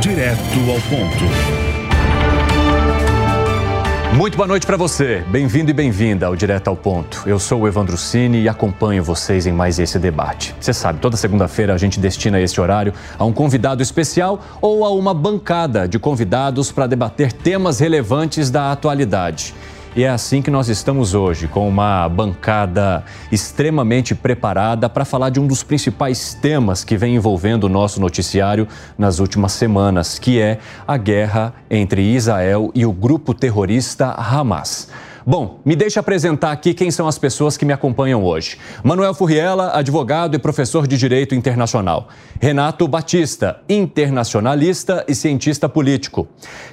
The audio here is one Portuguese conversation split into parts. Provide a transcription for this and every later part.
Direto ao ponto. Muito boa noite para você. Bem-vindo e bem-vinda ao Direto ao Ponto. Eu sou o Evandro Cini e acompanho vocês em mais esse debate. Você sabe, toda segunda-feira a gente destina esse horário a um convidado especial ou a uma bancada de convidados para debater temas relevantes da atualidade. E é assim que nós estamos hoje, com uma bancada extremamente preparada para falar de um dos principais temas que vem envolvendo o nosso noticiário nas últimas semanas, que é a guerra entre Israel e o grupo terrorista Hamas. Bom, me deixe apresentar aqui quem são as pessoas que me acompanham hoje. Manuel Furriela, advogado e professor de Direito Internacional. Renato Batista, internacionalista e cientista político.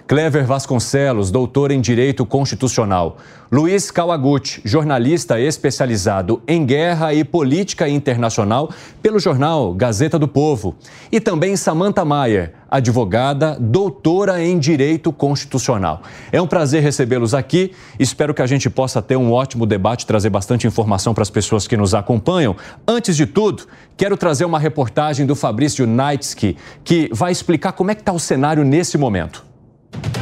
Clever Vasconcelos, doutor em Direito Constitucional. Luiz Kawaguchi, jornalista especializado em guerra e política internacional pelo jornal Gazeta do Povo. E também Samantha Mayer, advogada, doutora em Direito Constitucional. É um prazer recebê-los aqui. Espero que a gente possa ter um ótimo debate, trazer bastante informação para as pessoas que nos acompanham. Antes de tudo, quero trazer uma reportagem do Fabrício Naitsky, que vai explicar como é que está o cenário nesse momento.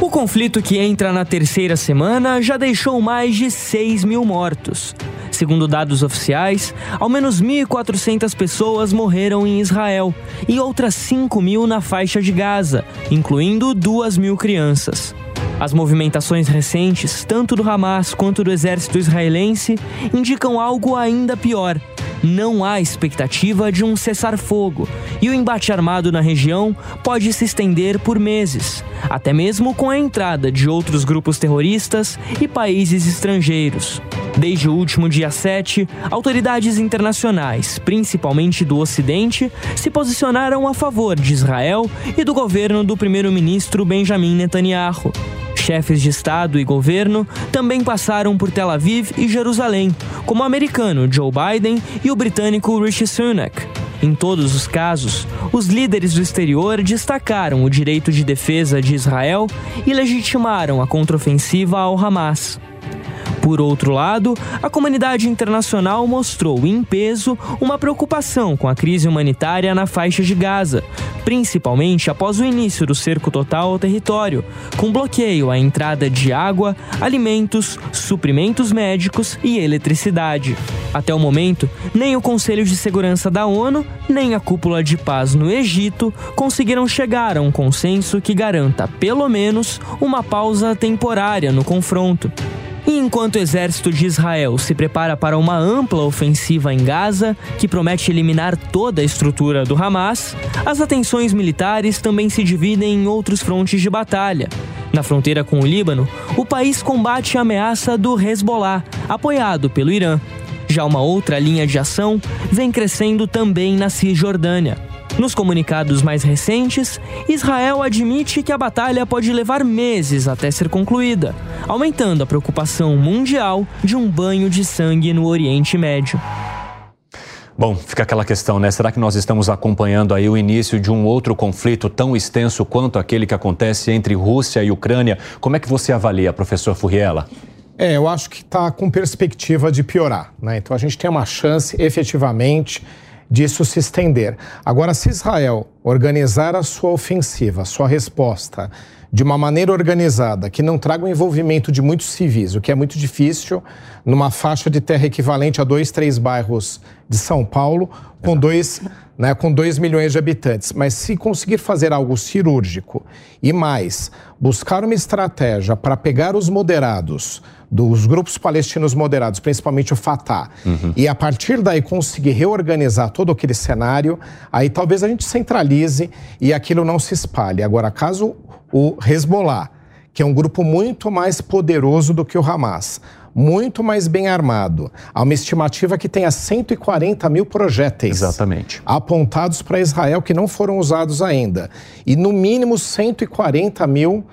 O conflito que entra na terceira semana já deixou mais de 6 mil mortos. Segundo dados oficiais, ao menos 1.400 pessoas morreram em Israel e outras 5 mil na faixa de Gaza, incluindo 2 mil crianças. As movimentações recentes, tanto do Hamas quanto do exército israelense, indicam algo ainda pior não há expectativa de um cessar-fogo e o embate armado na região pode se estender por meses, até mesmo com a entrada de outros grupos terroristas e países estrangeiros. Desde o último dia 7, autoridades internacionais, principalmente do Ocidente, se posicionaram a favor de Israel e do governo do primeiro-ministro Benjamin Netanyahu. Chefes de Estado e governo também passaram por Tel Aviv e Jerusalém, como o americano Joe Biden e o britânico Rishi Sunak. Em todos os casos, os líderes do exterior destacaram o direito de defesa de Israel e legitimaram a contraofensiva ao Hamas. Por outro lado, a comunidade internacional mostrou em peso uma preocupação com a crise humanitária na faixa de Gaza, principalmente após o início do cerco total ao território, com bloqueio à entrada de água, alimentos, suprimentos médicos e eletricidade. Até o momento, nem o Conselho de Segurança da ONU, nem a cúpula de paz no Egito conseguiram chegar a um consenso que garanta, pelo menos, uma pausa temporária no confronto. E enquanto o exército de Israel se prepara para uma ampla ofensiva em Gaza, que promete eliminar toda a estrutura do Hamas, as atenções militares também se dividem em outros frontes de batalha. Na fronteira com o Líbano, o país combate a ameaça do Hezbollah, apoiado pelo Irã. Já uma outra linha de ação vem crescendo também na Cisjordânia. Nos comunicados mais recentes, Israel admite que a batalha pode levar meses até ser concluída, aumentando a preocupação mundial de um banho de sangue no Oriente Médio. Bom, fica aquela questão, né? Será que nós estamos acompanhando aí o início de um outro conflito tão extenso quanto aquele que acontece entre Rússia e Ucrânia? Como é que você avalia, professor Furriela? É, eu acho que está com perspectiva de piorar, né? Então a gente tem uma chance efetivamente disso se estender. Agora, se Israel organizar a sua ofensiva, sua resposta, de uma maneira organizada, que não traga o envolvimento de muitos civis, o que é muito difícil numa faixa de terra equivalente a dois, três bairros de São Paulo, com dois, né, com dois milhões de habitantes. Mas se conseguir fazer algo cirúrgico e mais, buscar uma estratégia para pegar os moderados, dos grupos palestinos moderados, principalmente o Fatah, uhum. e a partir daí conseguir reorganizar todo aquele cenário, aí talvez a gente centralize e aquilo não se espalhe. Agora, caso o Hezbollah, que é um grupo muito mais poderoso do que o Hamas, muito mais bem armado. Há uma estimativa que tenha 140 mil projéteis Exatamente. apontados para Israel que não foram usados ainda. E no mínimo 140 mil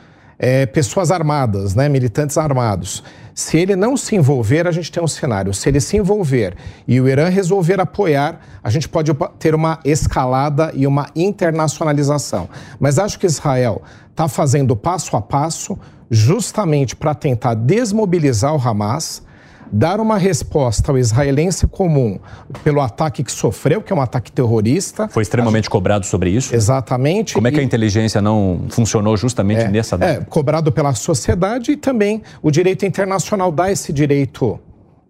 é, pessoas armadas, né, militantes armados. Se ele não se envolver, a gente tem um cenário. Se ele se envolver e o Irã resolver apoiar, a gente pode ter uma escalada e uma internacionalização. Mas acho que Israel está fazendo passo a passo justamente para tentar desmobilizar o Hamas dar uma resposta ao israelense comum pelo ataque que sofreu, que é um ataque terrorista. Foi extremamente gente... cobrado sobre isso? Exatamente. Como é que a inteligência não funcionou justamente é, nessa data? É, cobrado pela sociedade e também o direito internacional dá esse direito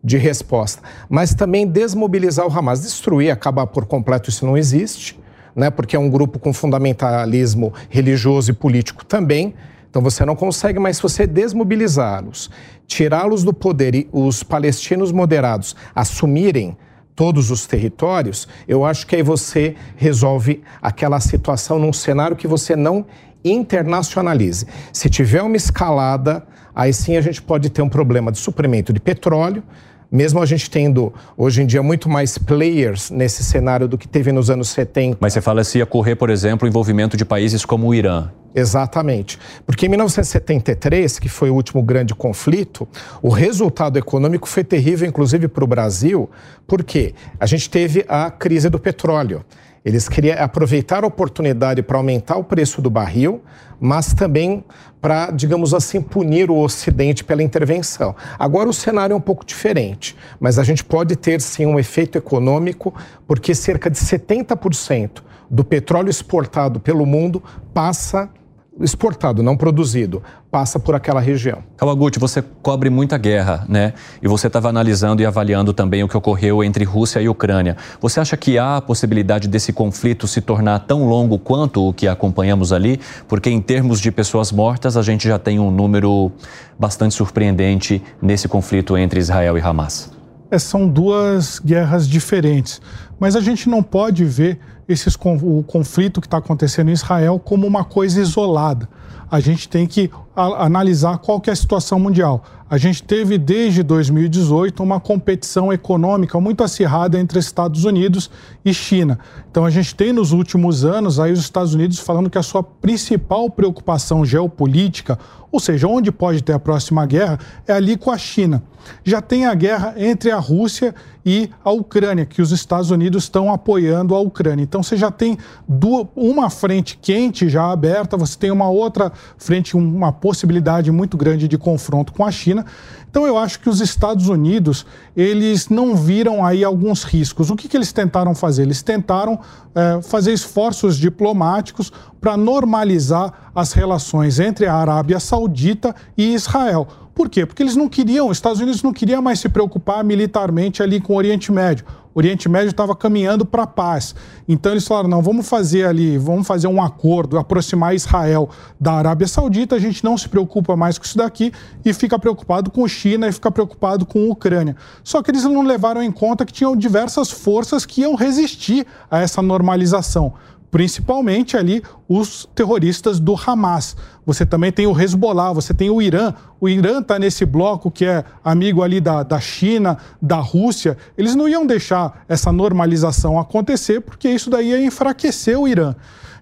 de resposta. Mas também desmobilizar o Hamas, destruir, acabar por completo, isso não existe, né? porque é um grupo com fundamentalismo religioso e político também. Então você não consegue, mas se você desmobilizá-los, tirá-los do poder e os palestinos moderados assumirem todos os territórios, eu acho que aí você resolve aquela situação num cenário que você não internacionalize. Se tiver uma escalada, aí sim a gente pode ter um problema de suprimento de petróleo, mesmo a gente tendo hoje em dia muito mais players nesse cenário do que teve nos anos 70. Mas você fala se ia correr, por exemplo, o envolvimento de países como o Irã. Exatamente. Porque em 1973, que foi o último grande conflito, o resultado econômico foi terrível, inclusive para o Brasil, porque a gente teve a crise do petróleo. Eles queriam aproveitar a oportunidade para aumentar o preço do barril, mas também para, digamos assim, punir o Ocidente pela intervenção. Agora o cenário é um pouco diferente, mas a gente pode ter sim um efeito econômico, porque cerca de 70% do petróleo exportado pelo mundo passa exportado, não produzido, passa por aquela região. Kawaguchi, você cobre muita guerra, né? E você estava analisando e avaliando também o que ocorreu entre Rússia e Ucrânia. Você acha que há a possibilidade desse conflito se tornar tão longo quanto o que acompanhamos ali? Porque em termos de pessoas mortas, a gente já tem um número bastante surpreendente nesse conflito entre Israel e Hamas. É, são duas guerras diferentes, mas a gente não pode ver esses, o conflito que está acontecendo em Israel como uma coisa isolada. A gente tem que analisar qual que é a situação mundial. A gente teve desde 2018 uma competição econômica muito acirrada entre Estados Unidos e China. Então a gente tem nos últimos anos aí os Estados Unidos falando que a sua principal preocupação geopolítica, ou seja, onde pode ter a próxima guerra, é ali com a China. Já tem a guerra entre a Rússia e a Ucrânia, que os Estados Unidos estão apoiando a Ucrânia. Então você já tem duas, uma frente quente já aberta, você tem uma outra frente, uma possibilidade muito grande de confronto com a China. Então eu acho que os Estados Unidos eles não viram aí alguns riscos. O que, que eles tentaram fazer? Eles tentaram é, fazer esforços diplomáticos para normalizar as relações entre a Arábia Saudita e Israel. Por quê? Porque eles não queriam, os Estados Unidos não queriam mais se preocupar militarmente ali com o Oriente Médio. O Oriente Médio estava caminhando para a paz. Então eles falaram: não, vamos fazer ali, vamos fazer um acordo, aproximar Israel da Arábia Saudita, a gente não se preocupa mais com isso daqui e fica preocupado com China e fica preocupado com a Ucrânia. Só que eles não levaram em conta que tinham diversas forças que iam resistir a essa normalização principalmente ali os terroristas do Hamas. Você também tem o Hezbollah, você tem o Irã. O Irã está nesse bloco que é amigo ali da, da China, da Rússia. Eles não iam deixar essa normalização acontecer, porque isso daí ia enfraquecer o Irã.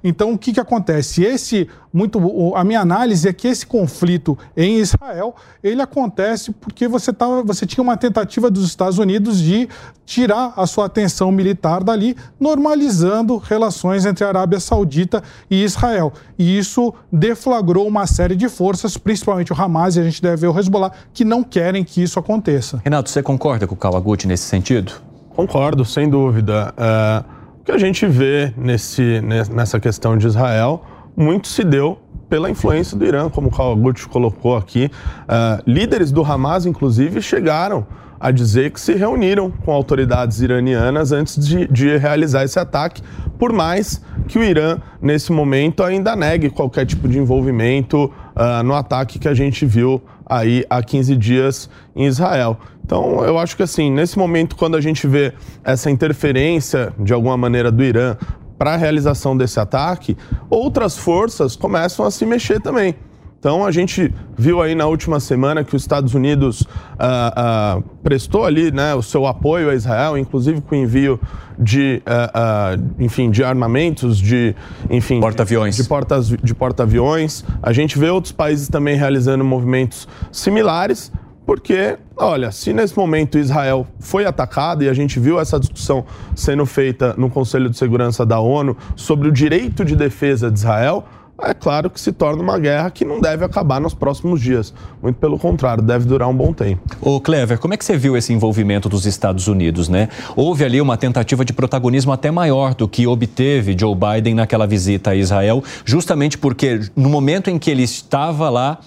Então, o que, que acontece? Esse, muito, a minha análise é que esse conflito em Israel, ele acontece porque você, tava, você tinha uma tentativa dos Estados Unidos de tirar a sua atenção militar dali, normalizando relações entre a Arábia Saudita e Israel. E isso deflagrou uma série de forças, principalmente o Hamas, e a gente deve ver o Hezbollah, que não querem que isso aconteça. Renato, você concorda com o Kawaguchi nesse sentido? Concordo, sem dúvida. Uh que a gente vê nesse, nessa questão de Israel, muito se deu pela influência do Irã, como o Kawaguchi colocou aqui. Uh, líderes do Hamas, inclusive, chegaram a dizer que se reuniram com autoridades iranianas antes de, de, realizar esse ataque, por mais que o Irã, nesse momento, ainda negue qualquer tipo de envolvimento uh, no ataque que a gente viu aí há 15 dias em Israel. Então, eu acho que assim, nesse momento, quando a gente vê essa interferência, de alguma maneira, do Irã para a realização desse ataque, outras forças começam a se mexer também. Então a gente viu aí na última semana que os Estados Unidos uh, uh, prestou ali né, o seu apoio a Israel, inclusive com o envio de, uh, enfim, de armamentos, de enfim, porta-aviões, de, de, portas, de porta-aviões. A gente vê outros países também realizando movimentos similares. Porque, olha, se nesse momento Israel foi atacado e a gente viu essa discussão sendo feita no Conselho de Segurança da ONU sobre o direito de defesa de Israel, é claro que se torna uma guerra que não deve acabar nos próximos dias. Muito pelo contrário, deve durar um bom tempo. Ô Clever, como é que você viu esse envolvimento dos Estados Unidos, né? Houve ali uma tentativa de protagonismo até maior do que obteve Joe Biden naquela visita a Israel, justamente porque no momento em que ele estava lá,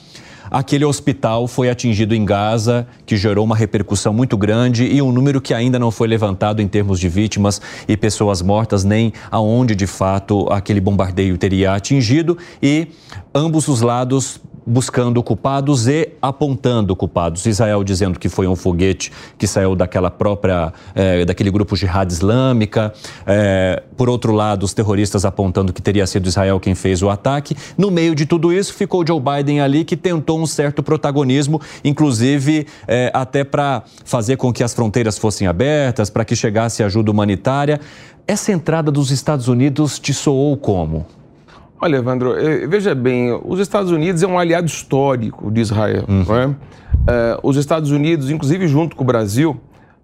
Aquele hospital foi atingido em Gaza, que gerou uma repercussão muito grande e um número que ainda não foi levantado em termos de vítimas e pessoas mortas, nem aonde de fato aquele bombardeio teria atingido. E ambos os lados buscando culpados e apontando culpados. Israel dizendo que foi um foguete que saiu daquela própria, é, daquele grupo jihad islâmica. É, por outro lado, os terroristas apontando que teria sido Israel quem fez o ataque. No meio de tudo isso, ficou Joe Biden ali que tentou um certo protagonismo, inclusive é, até para fazer com que as fronteiras fossem abertas, para que chegasse ajuda humanitária. Essa entrada dos Estados Unidos te soou como? Olha, Evandro, eh, veja bem, os Estados Unidos é um aliado histórico de Israel. Uhum. Não é? Uh, os Estados Unidos, inclusive junto com o Brasil,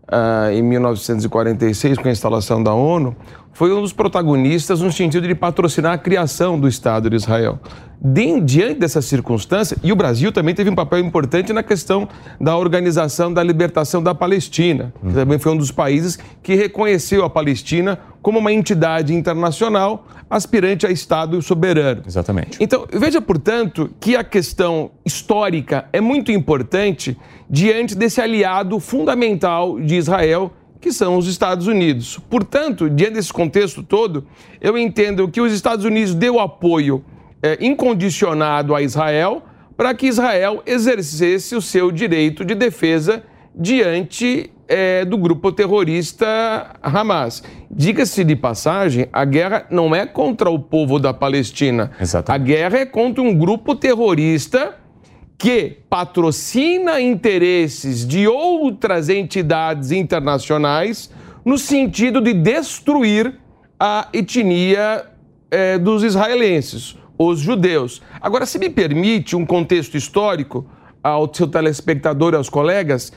uh, em 1946, com a instalação da ONU, foi um dos protagonistas no sentido de patrocinar a criação do Estado de Israel. De, diante dessa circunstância, e o Brasil também teve um papel importante na questão da organização da libertação da Palestina, que também foi um dos países que reconheceu a Palestina como uma entidade internacional aspirante a Estado soberano. Exatamente. Então, veja, portanto, que a questão histórica é muito importante diante desse aliado fundamental de Israel que são os Estados Unidos. Portanto, diante desse contexto todo, eu entendo que os Estados Unidos deu apoio é, incondicionado a Israel para que Israel exercesse o seu direito de defesa diante é, do grupo terrorista Hamas. Diga-se de passagem, a guerra não é contra o povo da Palestina. Exatamente. A guerra é contra um grupo terrorista que patrocina interesses de outras entidades internacionais no sentido de destruir a etnia é, dos israelenses, os judeus. Agora, se me permite um contexto histórico ao seu telespectador e aos colegas,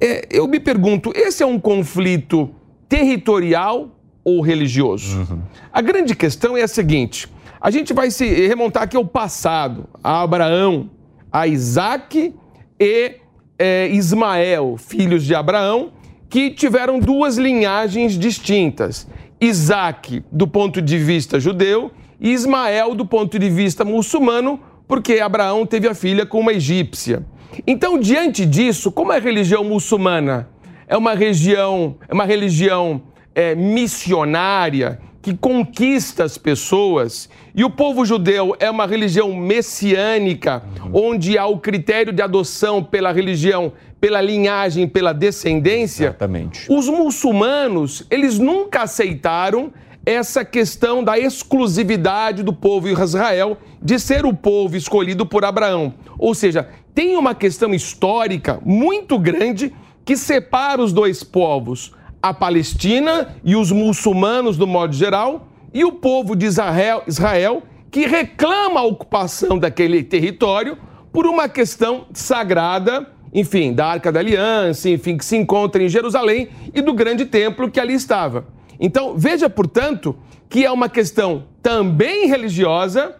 é, eu me pergunto: esse é um conflito territorial ou religioso? Uhum. A grande questão é a seguinte: a gente vai se remontar aqui ao passado, a Abraão, a Isaac e é, Ismael, filhos de Abraão, que tiveram duas linhagens distintas. Isaac, do ponto de vista judeu, e Ismael, do ponto de vista muçulmano, porque Abraão teve a filha com uma egípcia. Então, diante disso, como é a religião muçulmana é uma região, é uma religião é, missionária que conquista as pessoas, e o povo judeu é uma religião messiânica, onde há o critério de adoção pela religião, pela linhagem, pela descendência. Exatamente. Os muçulmanos, eles nunca aceitaram essa questão da exclusividade do povo Israel de ser o povo escolhido por Abraão. Ou seja, tem uma questão histórica muito grande que separa os dois povos a Palestina e os muçulmanos, do modo geral, e o povo de Israel, Israel que reclama a ocupação daquele território por uma questão sagrada, enfim, da Arca da Aliança, enfim, que se encontra em Jerusalém e do grande templo que ali estava. Então, veja, portanto, que é uma questão também religiosa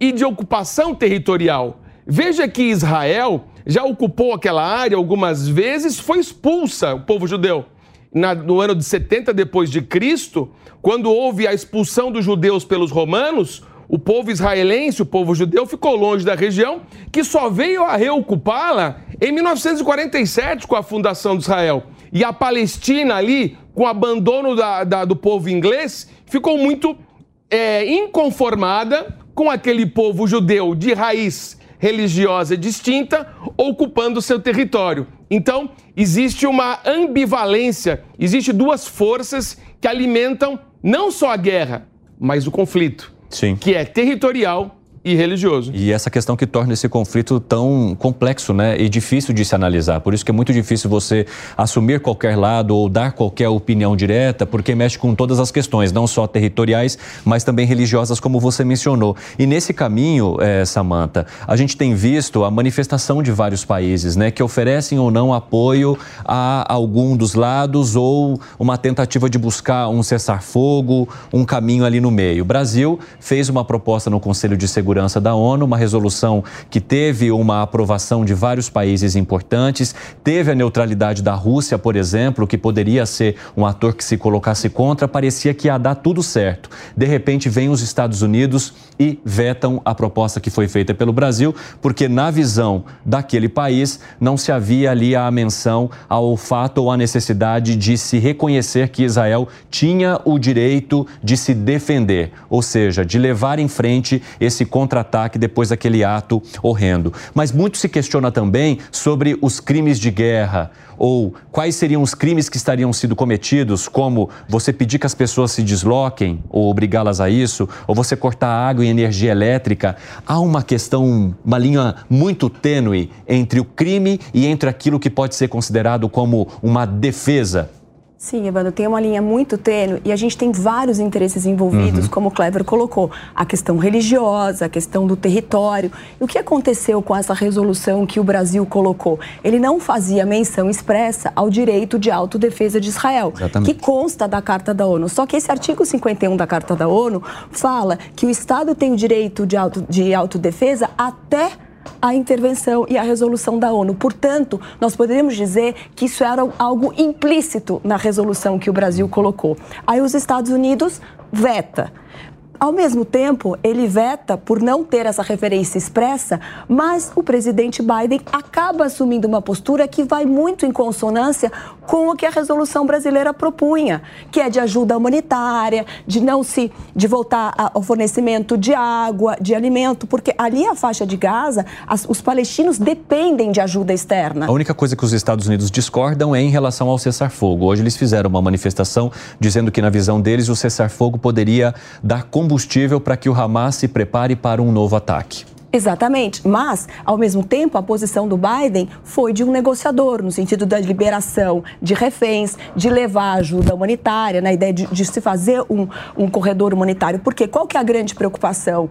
e de ocupação territorial. Veja que Israel já ocupou aquela área algumas vezes, foi expulsa o povo judeu na, no ano de 70 depois de Cristo, quando houve a expulsão dos judeus pelos romanos, o povo israelense, o povo judeu, ficou longe da região, que só veio a reocupá-la em 1947, com a fundação de Israel. E a Palestina ali, com o abandono da, da, do povo inglês, ficou muito é, inconformada com aquele povo judeu de raiz religiosa distinta ocupando seu território. Então, existe uma ambivalência, existe duas forças que alimentam não só a guerra, mas o conflito, Sim. que é territorial e religioso. E essa questão que torna esse conflito tão complexo né, e difícil de se analisar. Por isso que é muito difícil você assumir qualquer lado ou dar qualquer opinião direta, porque mexe com todas as questões, não só territoriais, mas também religiosas, como você mencionou. E nesse caminho, é, Samanta, a gente tem visto a manifestação de vários países né, que oferecem ou não apoio a algum dos lados ou uma tentativa de buscar um cessar-fogo, um caminho ali no meio. O Brasil fez uma proposta no Conselho de Segurança Segurança da ONU, uma resolução que teve uma aprovação de vários países importantes, teve a neutralidade da Rússia, por exemplo, que poderia ser um ator que se colocasse contra, parecia que ia dar tudo certo. De repente, vem os Estados Unidos e vetam a proposta que foi feita pelo Brasil, porque na visão daquele país não se havia ali a menção ao fato ou à necessidade de se reconhecer que Israel tinha o direito de se defender, ou seja, de levar em frente esse contra-ataque depois daquele ato horrendo. Mas muito se questiona também sobre os crimes de guerra ou quais seriam os crimes que estariam sendo cometidos, como você pedir que as pessoas se desloquem ou obrigá-las a isso, ou você cortar água e energia elétrica. Há uma questão, uma linha muito tênue entre o crime e entre aquilo que pode ser considerado como uma defesa Sim, Evandro, tem uma linha muito tênue e a gente tem vários interesses envolvidos, uhum. como o Clever colocou. A questão religiosa, a questão do território. E o que aconteceu com essa resolução que o Brasil colocou? Ele não fazia menção expressa ao direito de autodefesa de Israel, Exatamente. que consta da Carta da ONU. Só que esse artigo 51 da Carta da ONU fala que o Estado tem o direito de, auto, de autodefesa até a intervenção e a resolução da ONU. Portanto, nós poderíamos dizer que isso era algo implícito na resolução que o Brasil colocou. Aí os Estados Unidos veta. Ao mesmo tempo, ele veta por não ter essa referência expressa, mas o presidente Biden acaba assumindo uma postura que vai muito em consonância com o que a resolução brasileira propunha, que é de ajuda humanitária, de não se de voltar ao fornecimento de água, de alimento, porque ali a faixa de Gaza, as, os palestinos dependem de ajuda externa. A única coisa que os Estados Unidos discordam é em relação ao cessar-fogo. Hoje eles fizeram uma manifestação dizendo que na visão deles o cessar-fogo poderia dar combustível para que o Hamas se prepare para um novo ataque. Exatamente, mas, ao mesmo tempo, a posição do Biden foi de um negociador, no sentido da liberação de reféns, de levar ajuda humanitária, na ideia de, de se fazer um, um corredor humanitário. Porque qual que é a grande preocupação?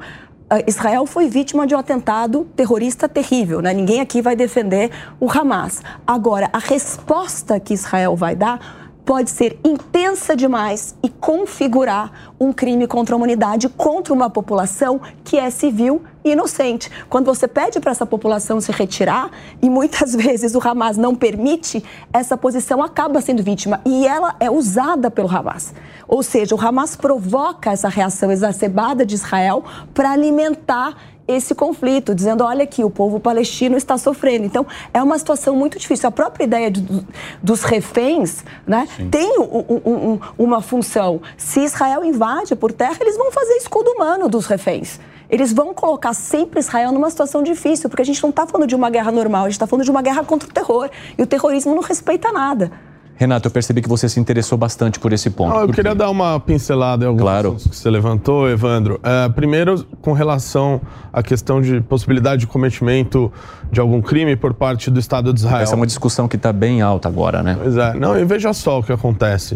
Ah, Israel foi vítima de um atentado terrorista terrível, né? Ninguém aqui vai defender o Hamas. Agora, a resposta que Israel vai dar pode ser intensa demais e configurar um crime contra a humanidade, contra uma população que é civil e inocente. Quando você pede para essa população se retirar, e muitas vezes o Hamas não permite, essa posição acaba sendo vítima e ela é usada pelo Hamas. Ou seja, o Hamas provoca essa reação exacerbada de Israel para alimentar esse conflito, dizendo: olha aqui, o povo palestino está sofrendo. Então, é uma situação muito difícil. A própria ideia de, dos reféns né, tem um, um, uma função. Se Israel invade por terra, eles vão fazer escudo humano dos reféns. Eles vão colocar sempre Israel numa situação difícil, porque a gente não está falando de uma guerra normal, a gente está falando de uma guerra contra o terror. E o terrorismo não respeita nada. Renato, eu percebi que você se interessou bastante por esse ponto. Não, eu queria dar uma pincelada em alguns claro. pontos que você levantou, Evandro. É, primeiro, com relação à questão de possibilidade de cometimento de algum crime por parte do Estado de Israel. Essa é uma discussão que está bem alta agora, né? Pois é. Não, e veja só o que acontece.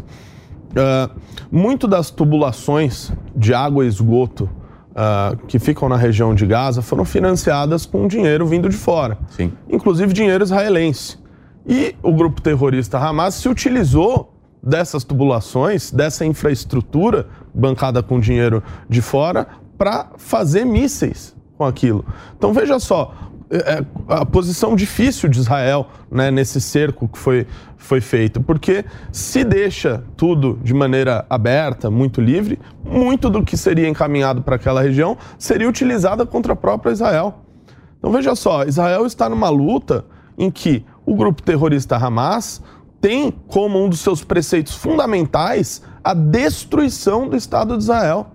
Uh, muito das tubulações de água e esgoto uh, que ficam na região de Gaza foram financiadas com dinheiro vindo de fora. Sim. Inclusive dinheiro israelense. E o grupo terrorista Hamas se utilizou dessas tubulações, dessa infraestrutura bancada com dinheiro de fora, para fazer mísseis com aquilo. Então veja só, é, a posição difícil de Israel né, nesse cerco que foi, foi feito, porque se deixa tudo de maneira aberta, muito livre, muito do que seria encaminhado para aquela região seria utilizada contra a própria Israel. Então veja só, Israel está numa luta em que o grupo terrorista Hamas tem como um dos seus preceitos fundamentais a destruição do Estado de Israel.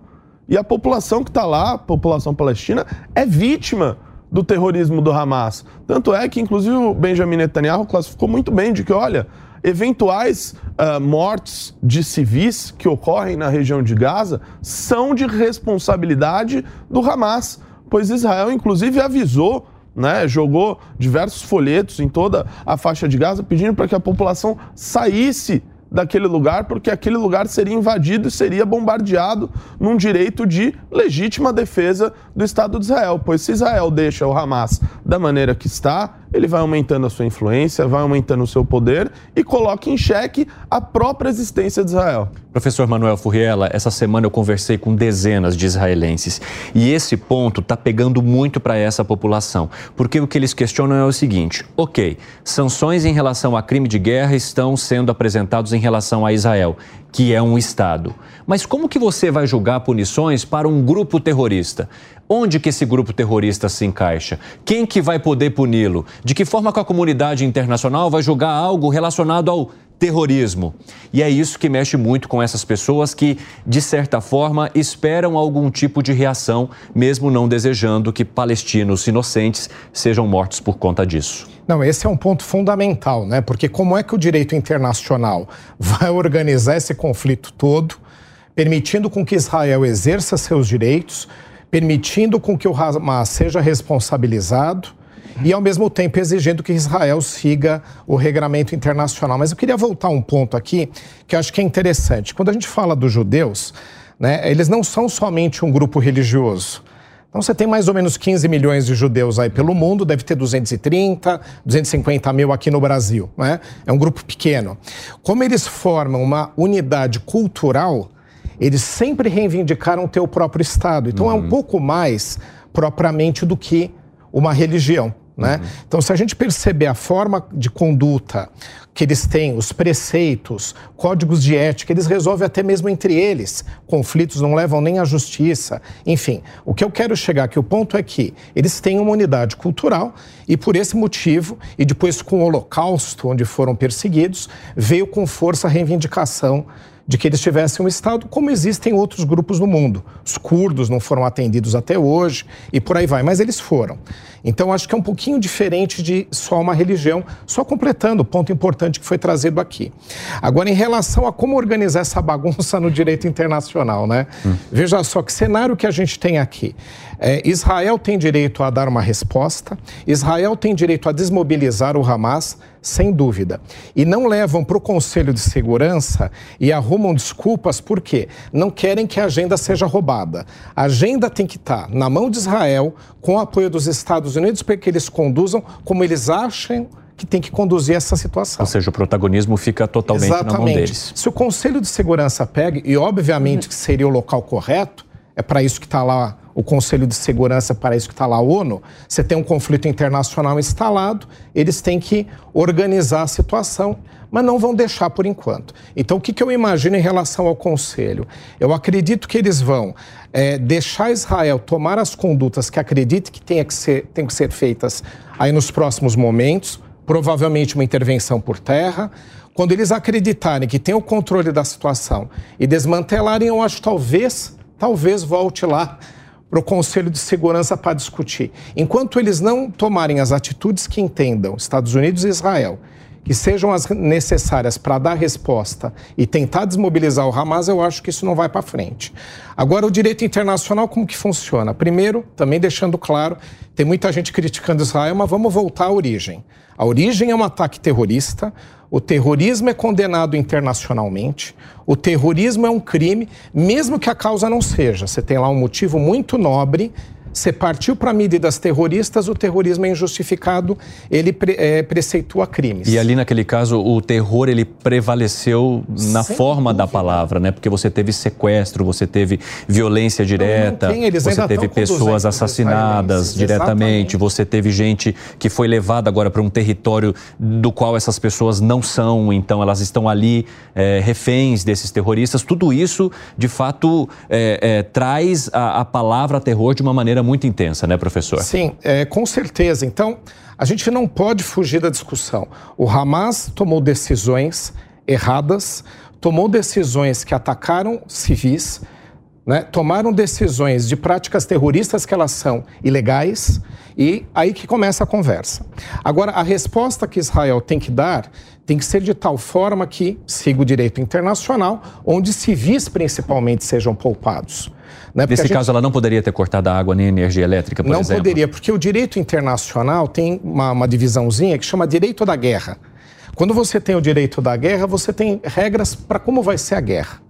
E a população que está lá, a população palestina, é vítima do terrorismo do Hamas. Tanto é que, inclusive, o Benjamin Netanyahu classificou muito bem de que, olha, eventuais uh, mortes de civis que ocorrem na região de Gaza são de responsabilidade do Hamas, pois Israel, inclusive, avisou né, jogou diversos folhetos em toda a faixa de Gaza pedindo para que a população saísse daquele lugar, porque aquele lugar seria invadido e seria bombardeado num direito de legítima defesa do Estado de Israel. Pois se Israel deixa o Hamas da maneira que está, ele vai aumentando a sua influência, vai aumentando o seu poder e coloca em xeque a própria existência de Israel. Professor Manuel Furriela, essa semana eu conversei com dezenas de israelenses e esse ponto está pegando muito para essa população, porque o que eles questionam é o seguinte: ok, sanções em relação a crime de guerra estão sendo apresentados em relação a Israel, que é um Estado. Mas como que você vai julgar punições para um grupo terrorista? Onde que esse grupo terrorista se encaixa? Quem que vai poder puni-lo? De que forma que a comunidade internacional vai julgar algo relacionado ao terrorismo. E é isso que mexe muito com essas pessoas que, de certa forma, esperam algum tipo de reação, mesmo não desejando que palestinos inocentes sejam mortos por conta disso. Não, esse é um ponto fundamental, né? Porque como é que o direito internacional vai organizar esse conflito todo, permitindo com que Israel exerça seus direitos, permitindo com que o Hamas seja responsabilizado e, ao mesmo tempo, exigindo que Israel siga o regramento internacional. Mas eu queria voltar a um ponto aqui que eu acho que é interessante. Quando a gente fala dos judeus, né, eles não são somente um grupo religioso. Então você tem mais ou menos 15 milhões de judeus aí pelo mundo, deve ter 230, 250 mil aqui no Brasil. Né? É um grupo pequeno. Como eles formam uma unidade cultural, eles sempre reivindicaram ter o próprio Estado. Então uhum. é um uhum. pouco mais propriamente do que uma religião. Né? Uhum. Então, se a gente perceber a forma de conduta que eles têm, os preceitos, códigos de ética, eles resolvem até mesmo entre eles. Conflitos não levam nem à justiça. Enfim, o que eu quero chegar aqui, o ponto é que eles têm uma unidade cultural e, por esse motivo, e depois com o Holocausto, onde foram perseguidos, veio com força a reivindicação de que eles tivessem um Estado, como existem outros grupos no mundo. Os curdos não foram atendidos até hoje e por aí vai, mas eles foram. Então, acho que é um pouquinho diferente de só uma religião, só completando o ponto importante que foi trazido aqui. Agora, em relação a como organizar essa bagunça no direito internacional, né? Hum. Veja só que cenário que a gente tem aqui. É, Israel tem direito a dar uma resposta, Israel tem direito a desmobilizar o Hamas, sem dúvida. E não levam para o Conselho de Segurança e arrumam desculpas porque não querem que a agenda seja roubada. A agenda tem que estar na mão de Israel, com o apoio dos Estados Unidos, para que eles conduzam como eles acham que tem que conduzir essa situação. Ou seja, o protagonismo fica totalmente Exatamente. na mão deles. Se o Conselho de Segurança pega, e obviamente que seria o local correto, é para isso que está lá o Conselho de Segurança, para isso que está lá a ONU, você tem um conflito internacional instalado, eles têm que organizar a situação, mas não vão deixar por enquanto. Então, o que, que eu imagino em relação ao Conselho? Eu acredito que eles vão é, deixar Israel tomar as condutas que acredite que tenha que ser, tem que ser feitas aí nos próximos momentos, provavelmente uma intervenção por terra, quando eles acreditarem que tem o controle da situação e desmantelarem, eu acho talvez, talvez volte lá para o Conselho de Segurança para discutir. Enquanto eles não tomarem as atitudes que entendam, Estados Unidos e Israel, que sejam as necessárias para dar resposta e tentar desmobilizar o Hamas, eu acho que isso não vai para frente. Agora, o direito internacional, como que funciona? Primeiro, também deixando claro, tem muita gente criticando Israel, mas vamos voltar à origem. A origem é um ataque terrorista, o terrorismo é condenado internacionalmente, o terrorismo é um crime, mesmo que a causa não seja. Você tem lá um motivo muito nobre Você partiu para medidas terroristas, o terrorismo é injustificado, ele pre, é, preceitua crimes. E ali naquele caso, o terror ele prevaleceu na Sem forma da dúvida. palavra, né? Porque você teve sequestro, você teve violência direta, tem, eles você teve pessoas assassinadas diretamente, exatamente. você teve gente que foi levada agora para um território do qual essas pessoas não são, então elas estão ali é, reféns desses terroristas. Tudo isso, de fato, é, é, traz a, a palavra terror de uma maneira muito intensa, né, professor? Sim, é, com certeza. Então, a gente não pode fugir da discussão. O Hamas tomou decisões erradas, tomou decisões que atacaram civis, né, tomaram decisões de práticas terroristas que elas são ilegais, e aí que começa a conversa. Agora, a resposta que Israel tem que dar tem que ser de tal forma que siga o direito internacional, onde civis principalmente sejam poupados. Né? Nesse gente- caso, ela não poderia ter cortado a água nem a energia elétrica, por não exemplo? poderia, porque o direito internacional tem uma, uma divisãozinha que chama direito da guerra. Quando você tem o direito da guerra, você tem regras para como vai ser a guerra.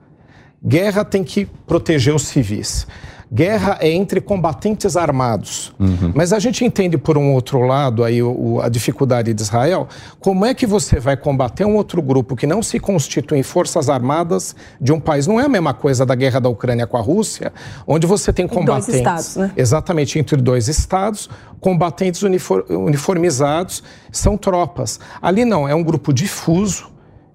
Guerra tem que proteger os civis. Guerra é entre combatentes armados. Mas a gente entende, por um outro lado, aí, o- o- a dificuldade de Israel. Como é que você vai combater um outro grupo que não se constitui em forças armadas de um país? Não é a mesma coisa da guerra da Ucrânia com a Rússia, onde você tem dois combatentes. estados, né? Exatamente, entre dois estados, combatentes unifor- uniformizados, são tropas. Ali não, é um grupo difuso,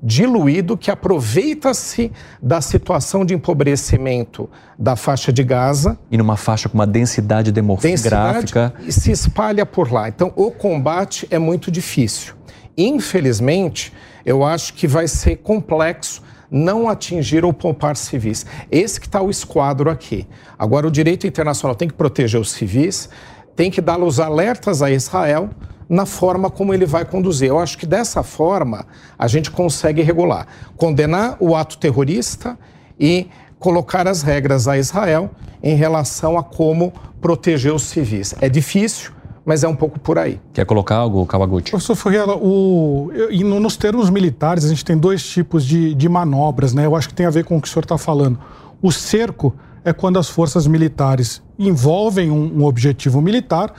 diluído, que aproveita-se da situação de empobrecimento da faixa de Gaza, E numa faixa com uma densidade demográfica. e se espalha por lá. Então, o combate é muito difícil. Infelizmente, eu acho que vai ser complexo não atingir ou poupar civis. Esse que está o esquadro aqui. Agora, o direito internacional tem que proteger os civis, tem que dar os alertas a Israel na forma como ele vai conduzir. Eu acho que dessa forma a gente consegue regular. Condenar o ato terrorista e colocar as regras a Israel em relação a como proteger os civis. É difícil, mas é um pouco por aí. Quer colocar algo, Kawaguchi? Professor Furriela, o, e nos termos militares, a gente tem dois tipos de, de manobras, né? Eu acho que tem a ver com o que o senhor está falando. O cerco é quando as forças militares envolvem um, um objetivo militar,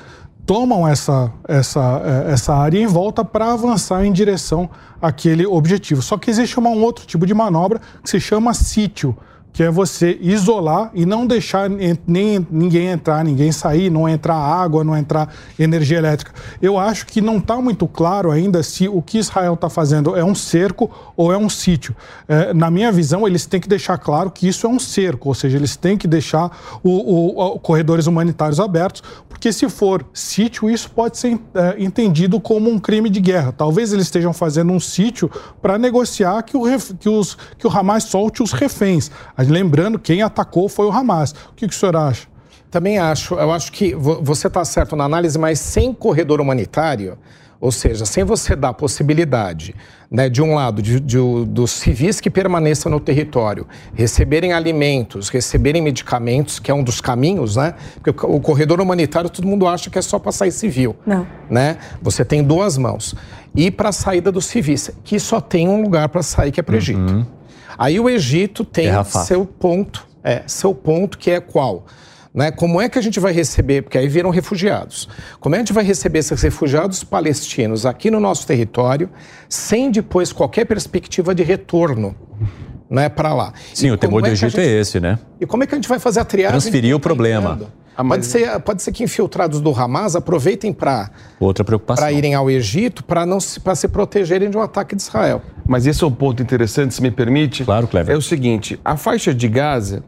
tomam essa, essa, eh, essa área em volta para avançar em direção àquele objetivo. Só que existe uma- um outro tipo de manobra que se chama sítio, que é você isolar e não deixar nem ninguém entrar, ninguém sair, não entrar água, não entrar energia elétrica. Eu acho que não está muito claro ainda se o que Israel está fazendo é um cerco ou é um sítio. É, na minha visão, eles têm que deixar claro que isso é um cerco, ou seja, eles têm que deixar o, o- o- corredores humanitários abertos, porque se for sítio, isso pode ser é, entendido como um crime de guerra. Talvez eles estejam fazendo um sítio para negociar que o, que, os, que o Hamas solte os reféns. Mas Lembrando, quem atacou foi o Hamas. O que, que o senhor acha? Também acho, eu acho que vo- você está certo na análise, mas sem corredor humanitário, ou seja, sem você dar a possibilidade, né, de um lado, de, de dos civis que permaneçam no território, receberem alimentos, receberem medicamentos, que é um dos caminhos, né? Porque o, co- o corredor humanitário todo mundo acha que é só para sair civil. Não. Né? Você tem duas mãos. E para a saída dos civis, que só tem um lugar para sair, que é para o Egito. Aí o Egito tem seu ponto, é, seu ponto que é qual? Né? Como é que a gente vai receber, porque aí viram refugiados, como é que a gente vai receber esses refugiados palestinos aqui no nosso território, sem depois qualquer perspectiva de retorno né, para lá? Sim, E o temor do é Egito é gente- esse, né? E como é que a gente vai fazer a triagem? Transferir o problema. entrando? Ah, Pode, ser, pode ser que infiltrados do Hamas aproveitem para Outra preocupação. irem ao Egito para não se, se protegerem de um ataque de Israel. Mas esse é um ponto interessante, se me permite. Claro, Clever. É o seguinte: a faixa de Gaza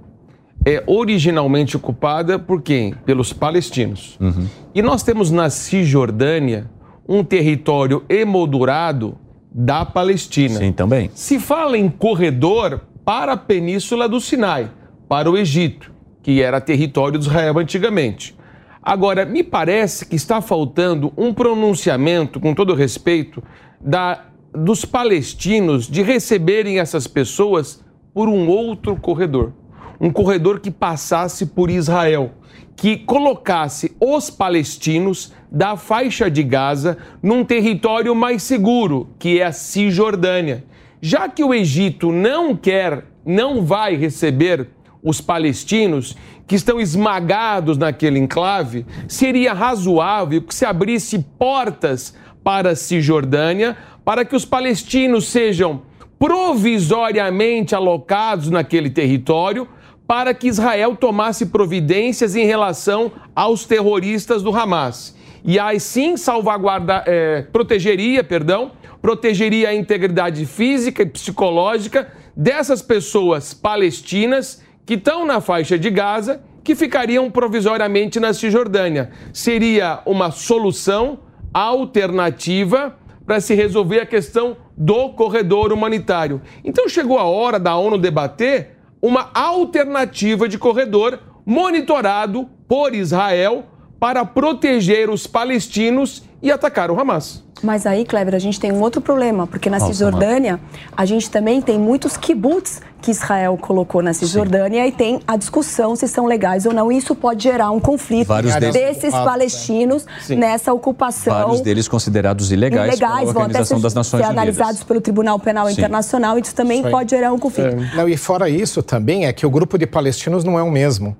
é originalmente ocupada por quem? Pelos palestinos. Uhum. E nós temos na Cisjordânia um território emoldurado da Palestina. Sim, também. Se fala em corredor para a Península do Sinai, para o Egito, que era território de Israel antigamente. Agora, me parece que está faltando um pronunciamento, com todo respeito, da, dos palestinos de receberem essas pessoas por um outro corredor. Um corredor que passasse por Israel, que colocasse os palestinos da faixa de Gaza num território mais seguro, que é a Cisjordânia. Já que o Egito não quer, não vai receber os palestinos que estão esmagados naquele enclave, seria razoável que se abrisse portas para a Cisjordânia para que os palestinos sejam provisoriamente alocados naquele território para que Israel tomasse providências em relação aos terroristas do Hamas. E aí sim salvaguarda, é, protegeria, perdão, protegeria a integridade física e psicológica dessas pessoas palestinas que estão na faixa de Gaza, que ficariam provisoriamente na Cisjordânia. Seria uma solução alternativa para se resolver a questão do corredor humanitário. Então chegou a hora da ONU debater uma alternativa de corredor monitorado por Israel para proteger os palestinos e atacar o Hamas. Mas aí, Kleber, a gente tem um outro problema, porque na Nossa, Cisjordânia a gente também tem muitos kibbutz que Israel colocou na Cisjordânia Sim. e tem a discussão se são legais ou não. E isso pode gerar um conflito Vários desses palestinos né? nessa ocupação. Vários deles considerados ilegais, ilegais pela Organização vão das Nações ser analisados pelo Tribunal Penal Sim. Internacional. Isso também isso pode gerar um conflito. É. Não, e fora isso também é que o grupo de palestinos não é o mesmo.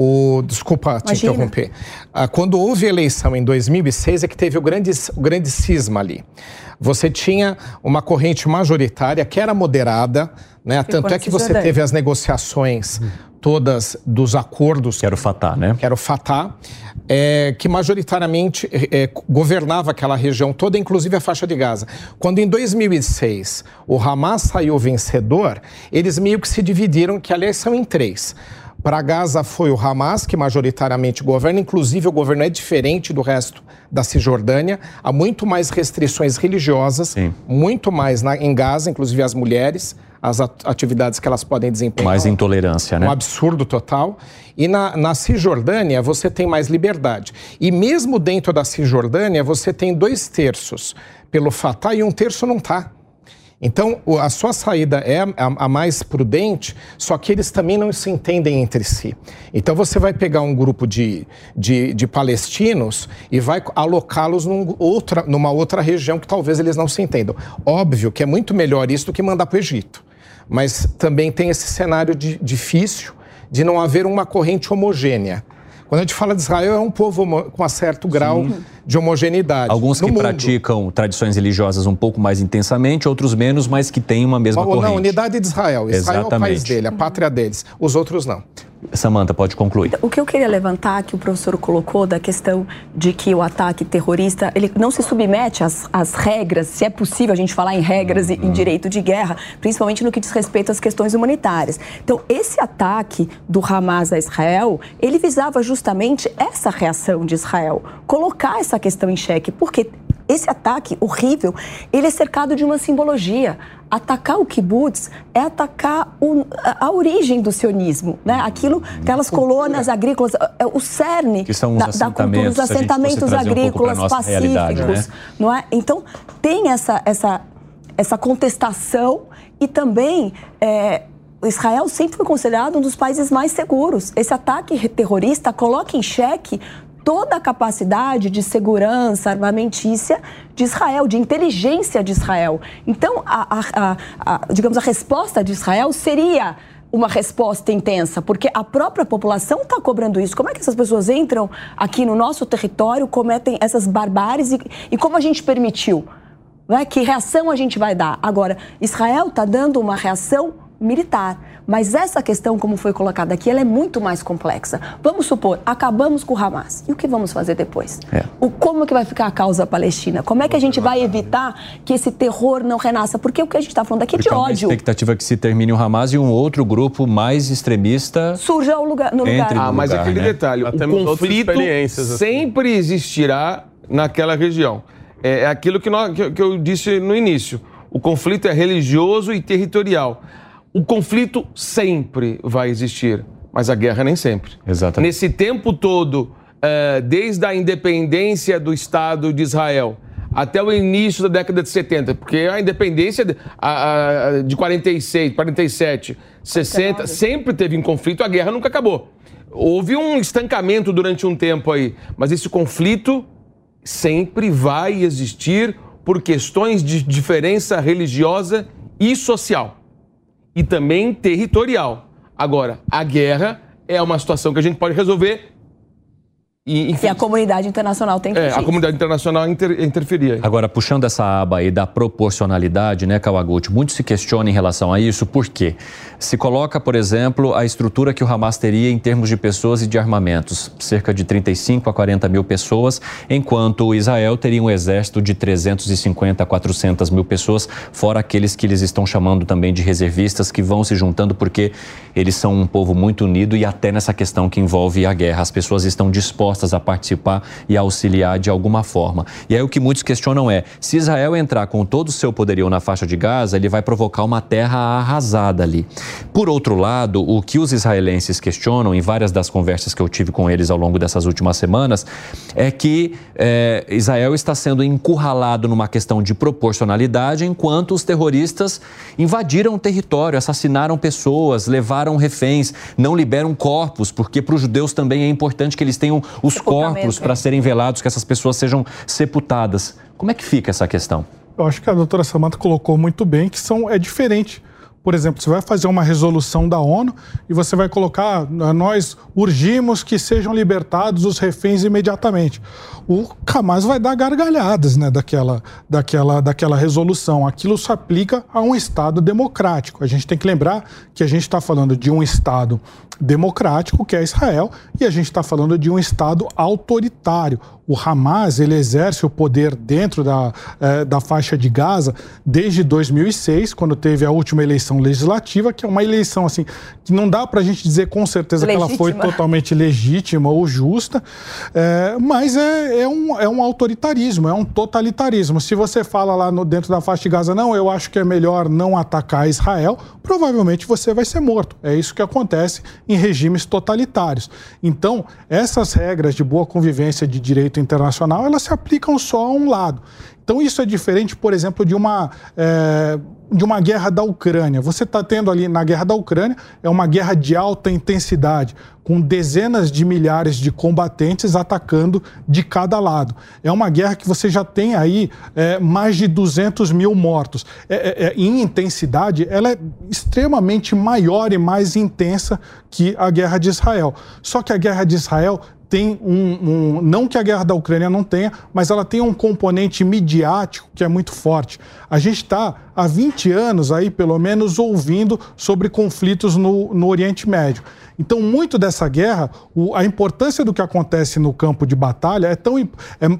O, desculpa te Imagina. interromper. Ah, quando houve eleição em 2006 é que teve o grande, o grande cisma ali. Você tinha uma corrente majoritária que era moderada, né? Tanto é que você teve as negociações todas dos acordos. Que era o Fatah, né? Que era o Fatah, é, que majoritariamente é, governava aquela região toda, inclusive a faixa de Gaza. Quando em 2006 o Hamas saiu vencedor, eles meio que se dividiram, que aliás são em três. Para Gaza foi o Hamas, que majoritariamente governa, inclusive o governo é diferente do resto da Cisjordânia. Há muito mais restrições religiosas, Sim. muito mais na, em Gaza, inclusive as mulheres, as atividades que elas podem desempenhar. Mais intolerância, né? Um absurdo total. E na, na Cisjordânia você tem mais liberdade. E mesmo dentro da Cisjordânia você tem dois terços pelo Fatah e um terço não está. Então, a sua saída é a, mais prudente, só que eles também não se entendem entre si. Então, você vai pegar um grupo de, de, de palestinos e vai alocá-los num outra, numa outra região que talvez eles não se entendam. Óbvio que é muito melhor isso do que mandar para o Egito. Mas também tem esse cenário de, difícil de não haver uma corrente homogênea. Quando a gente fala de Israel, é um povo com um certo grau Sim. De homogeneidade. Alguns que mundo. praticam tradições religiosas um pouco mais intensamente, outros menos, mas que têm uma mesma Ou, corrente. Não, unidade de Israel. Israel Exatamente. é o país dele, a pátria deles. Os outros não. Samanta, pode concluir. O que eu queria levantar, que o professor colocou, da questão de que o ataque terrorista ele não se submete às, às regras, se é possível a gente falar em regras uhum. e em direito de guerra, principalmente no que diz respeito às questões humanitárias. Então, esse ataque do Hamas a Israel, ele visava justamente essa reação de Israel, colocar essa questão em xeque, porque esse ataque horrível, ele é cercado de uma simbologia. Atacar o kibbutz é atacar o, a, a, origem do sionismo, né? Aquilo, aquelas colônias agrícolas, é o cerne da, da, cultura, os assentamentos agrícolas um pacíficos, né? não é? Então tem essa essa essa contestação e também é, Israel sempre foi considerado um dos países mais seguros. Esse ataque terrorista coloca em xeque toda a capacidade de segurança armamentícia de Israel, de inteligência de Israel. Então, a, a, a, digamos, a resposta de Israel seria uma resposta intensa, porque a própria população está cobrando isso. Como é que essas pessoas entram aqui no nosso território, cometem essas barbáries e, e como a gente permitiu? Né? Que reação a gente vai dar? Agora, Israel está dando uma reação militar. Mas essa questão, como foi colocada aqui, ela é muito mais complexa. Vamos supor, acabamos com o Hamas. E o que vamos fazer depois? É. O, como que vai ficar a causa palestina? Como é que a gente vai evitar que esse terror não renasça? Porque o que a gente está falando aqui é de ódio. A expectativa é que se termine o Hamas e um outro grupo mais extremista surja no lugar. No lugar. Ah, mas lugar, aquele né? detalhe, o conflito assim. sempre existirá naquela região. É, é aquilo que, nós, que eu disse no início. O conflito é religioso e territorial. O conflito sempre vai existir, mas a guerra nem sempre. Exatamente. Nesse tempo todo, uh, desde a independência do Estado de Israel até o início da década de 70, porque a independência de, a, a, de 46, 47, 60, sempre teve em conflito, a guerra nunca acabou. Houve um estancamento durante um tempo aí, mas esse conflito sempre vai existir por questões de diferença religiosa e social e também territorial. Agora, a guerra é uma situação que a gente pode resolver e, enfim, e, a comunidade internacional tem que É, a comunidade internacional inter, interferir. Agora, puxando essa aba aí da proporcionalidade, né, Kawaguchi, muito se questiona em relação a isso, por quê? Se coloca, por exemplo, a estrutura que o Hamas teria em termos de pessoas e de armamentos, cerca de 35 a 40 mil pessoas, enquanto Israel teria um exército de 350 a 400 mil pessoas, fora aqueles que eles estão chamando também de reservistas, que vão se juntando porque eles são um povo muito unido e até nessa questão que envolve a guerra, as pessoas estão dispostas dispostas a participar e auxiliar de alguma forma. E aí o que muitos questionam é: se Israel entrar com todo o seu poderio na faixa de Gaza, ele vai provocar uma terra arrasada ali. Por outro lado, o que os israelenses questionam, em várias das conversas que eu tive com eles ao longo dessas últimas semanas, é que é, Israel está sendo encurralado numa questão de proporcionalidade, enquanto os terroristas invadiram o território, assassinaram pessoas, levaram reféns, não liberam corpos, porque para os judeus também é importante que eles tenham os corpos para serem velados, que essas pessoas sejam sepultadas. Como é que fica essa questão? Eu acho que a doutora Samanta colocou muito bem que são, é diferente. Por exemplo, você vai fazer uma resolução da ONU e você vai colocar, ah, nós urgimos que sejam libertados os reféns imediatamente. O Hamas vai dar gargalhadas né, daquela, daquela, daquela resolução. Aquilo se aplica a um Estado democrático. A gente tem que lembrar que a gente está falando de um Estado democrático, que é Israel, e a gente está falando de um Estado autoritário. O Hamas ele exerce o poder dentro da, eh, da faixa de Gaza desde 2006, quando teve a última eleição legislativa, que é uma eleição assim que não dá para a gente dizer com certeza legítima. que ela foi totalmente legítima ou justa, eh, mas é, é, um, é um autoritarismo, é um totalitarismo. Se você fala lá no, dentro da faixa de Gaza, não, eu acho que é melhor não atacar Israel, provavelmente você vai ser morto. É isso que acontece em regimes totalitários. Então, essas regras de boa convivência de direito internacional, elas se aplicam só a um lado. Então, isso é diferente, por exemplo, de uma. É de uma guerra da Ucrânia. Você está tendo ali na guerra da Ucrânia, é uma guerra de alta intensidade, com dezenas de milhares de combatentes atacando de cada lado. É uma guerra que você já tem aí é, mais de 200 mil mortos. É, é, é, em intensidade, ela é extremamente maior e mais intensa que a guerra de Israel. Só que a guerra de Israel tem um, um, Não que a guerra da Ucrânia não tenha, mas ela tem um componente midiático que é muito forte. A gente está há 20 anos aí, pelo menos, ouvindo sobre conflitos no, no Oriente Médio. Então, muito dessa guerra, o, a importância do que acontece no campo de batalha é tão. É,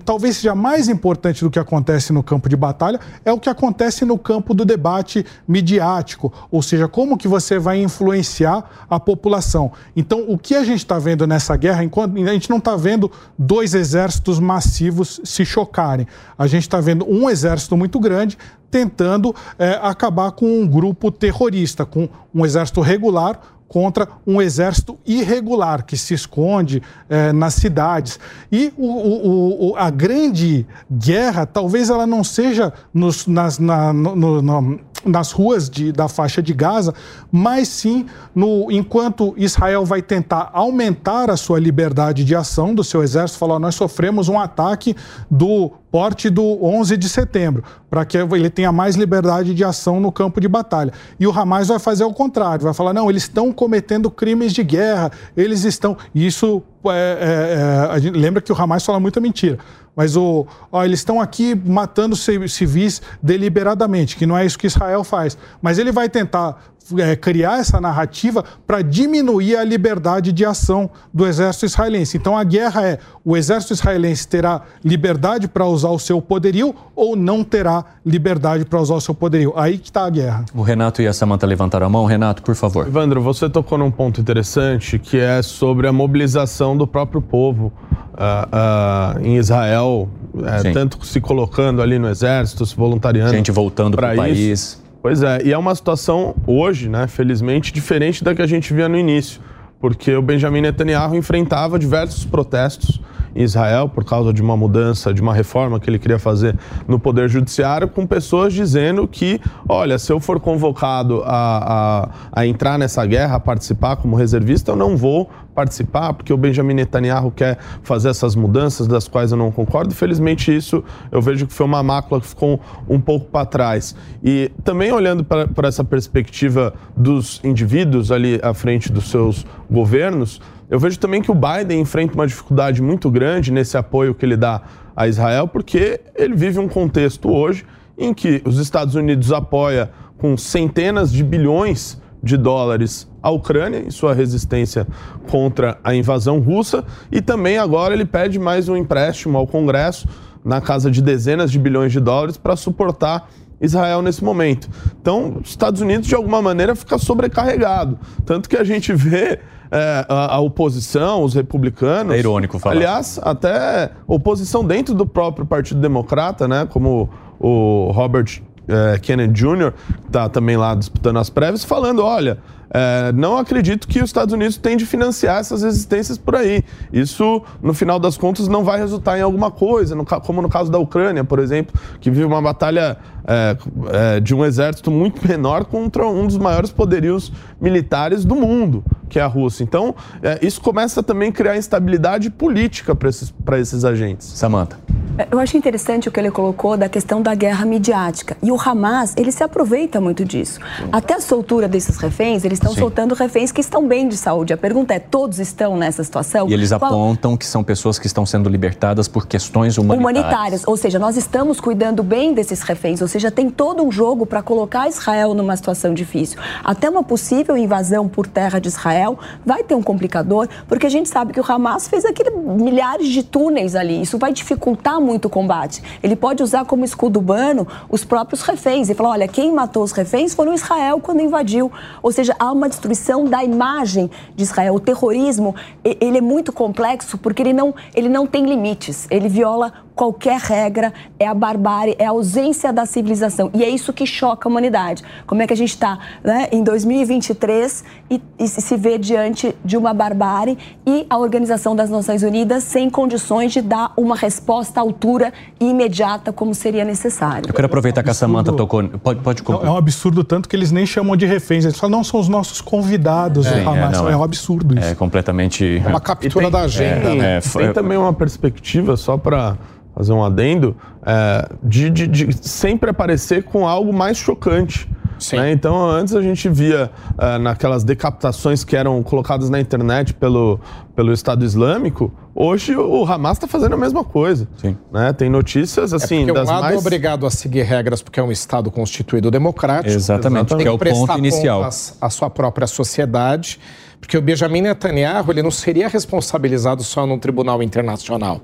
talvez seja mais importante do que acontece no campo de batalha, é o que acontece no campo do debate midiático, ou seja, como que você vai influenciar a população. Então, o que a gente está vendo nessa guerra, enquanto a gente não está vendo dois exércitos massivos se chocarem, a gente está vendo um exército muito grande tentando é, acabar com um grupo terrorista, com um exército regular contra um exército irregular que se esconde é, nas cidades. E o, o, o, a grande guerra, talvez ela não seja nos, nas, na, no, no, nas ruas de, da faixa de Gaza, mas sim no, enquanto Israel vai tentar aumentar a sua liberdade de ação do seu exército, falar: nós sofremos um ataque do porte do 11 de setembro, para que ele tenha mais liberdade de ação no campo de batalha. E o Hamas vai fazer o contrário, vai falar: não, eles estão cometendo crimes de guerra, eles estão. Isso é, é, é, lembra que o Hamas fala muita mentira. Mas o, ó, eles estão aqui matando civis deliberadamente, que não é isso que Israel faz. Mas ele vai tentar é, criar essa narrativa para diminuir a liberdade de ação do exército israelense. Então a guerra é: o exército israelense terá liberdade para usar o seu poderio ou não terá liberdade para usar o seu poderio? Aí que está a guerra. O Renato e a Samanta levantaram a mão. Renato, por favor. Evandro, você tocou num ponto interessante que é sobre a mobilização do próprio povo uh, uh, em Israel, uh, tanto se colocando ali no exército, se voluntariando. Gente voltando para o país. Pois é, e é uma situação hoje, né, felizmente, diferente da que a gente via no início, porque o Benjamin Netanyahu enfrentava diversos protestos em Israel por causa de uma mudança, de uma reforma que ele queria fazer no Poder Judiciário, com pessoas dizendo que, olha, se eu for convocado a, a, a entrar nessa guerra, a participar como reservista, eu não vou participar, porque o Benjamin Netanyahu quer fazer essas mudanças das quais eu não concordo. Felizmente, isso eu vejo que foi uma mácula que ficou um pouco para trás. E também olhando para essa perspectiva dos indivíduos ali à frente dos seus governos, eu vejo também que o Biden enfrenta uma dificuldade muito grande nesse apoio que ele dá a Israel, porque ele vive um contexto hoje em que os Estados Unidos apoia com centenas de bilhões de dólares a Ucrânia em sua resistência contra a invasão russa e também agora ele pede mais um empréstimo ao Congresso na casa de dezenas de bilhões de dólares para suportar Israel nesse momento. Então, os Estados Unidos de alguma maneira fica sobrecarregado, tanto que a gente vê é, a, a, oposição, os republicanos. É irônico falar. Aliás, até oposição dentro do próprio Partido Democrata, né? Como o Robert é, Kennedy Jr., está também lá disputando as prévias, falando: olha, é, não acredito que os Estados Unidos tenham de financiar essas resistências por aí. Isso, no final das contas, não vai resultar em alguma coisa, no, como no caso da Ucrânia, por exemplo, que vive uma batalha é, é, de um exército muito menor contra um dos maiores poderios militares do mundo, que é a Rússia. Então, isso começa também a criar instabilidade política para esses, esses agentes. Samantha. É, eu acho interessante o que ele colocou da questão da guerra midiática. E o Hamas, ele se aproveita muito disso. Até a soltura desses reféns, eles estão Sim. soltando reféns que estão bem de saúde. A pergunta é: todos estão nessa situação? E eles Qual... apontam que são pessoas que estão sendo libertadas por questões humanitárias. Humanitárias. Ou seja, nós estamos cuidando bem desses reféns. Ou seja, tem todo um jogo para colocar Israel numa situação difícil. Até uma possível invasão por terra de Israel vai ter um complicador, porque a gente sabe que o Hamas fez aquele milhares de túneis ali. Isso vai dificultar muito combate. Ele pode usar como escudo humano os próprios reféns e falar: olha, quem matou os reféns foram Israel quando invadiu. Ou seja, há uma destruição da imagem de Israel. O terrorismo ele é muito complexo porque ele não, ele não tem limites. Ele viola qualquer regra, é a barbárie, é a ausência da civilização. E é isso que choca a humanidade. Como é que a gente está né, em 2023 e, e se vê diante de uma barbárie e a Organização das Nações Unidas sem condições de dar uma resposta à altura e imediata como seria necessário. Eu quero aproveitar é um que a Samanta tocou. Pode, pode não, É um absurdo tanto que eles nem chamam de reféns. Eles falam, não, são os nossos convidados é, do Hamas. É, não, é, um absurdo isso. É completamente. É uma captura tem, da agenda. É, tem também uma perspectiva, só para fazer um adendo, é, de, de, de, sempre aparecer com algo mais chocante. Né? Então, antes a gente via é, naquelas decapitações que eram colocadas na internet pelo, pelo Estado Islâmico, hoje o Hamas está fazendo a mesma coisa. Sim. Né? Tem notícias assim. É porque das um lado mais... é obrigado a seguir regras porque é um Estado constituído democrático. Exatamente, que é o ponto inicial. A sua própria sociedade. Porque o Benjamin Netanyahu ele não seria responsabilizado só num tribunal internacional.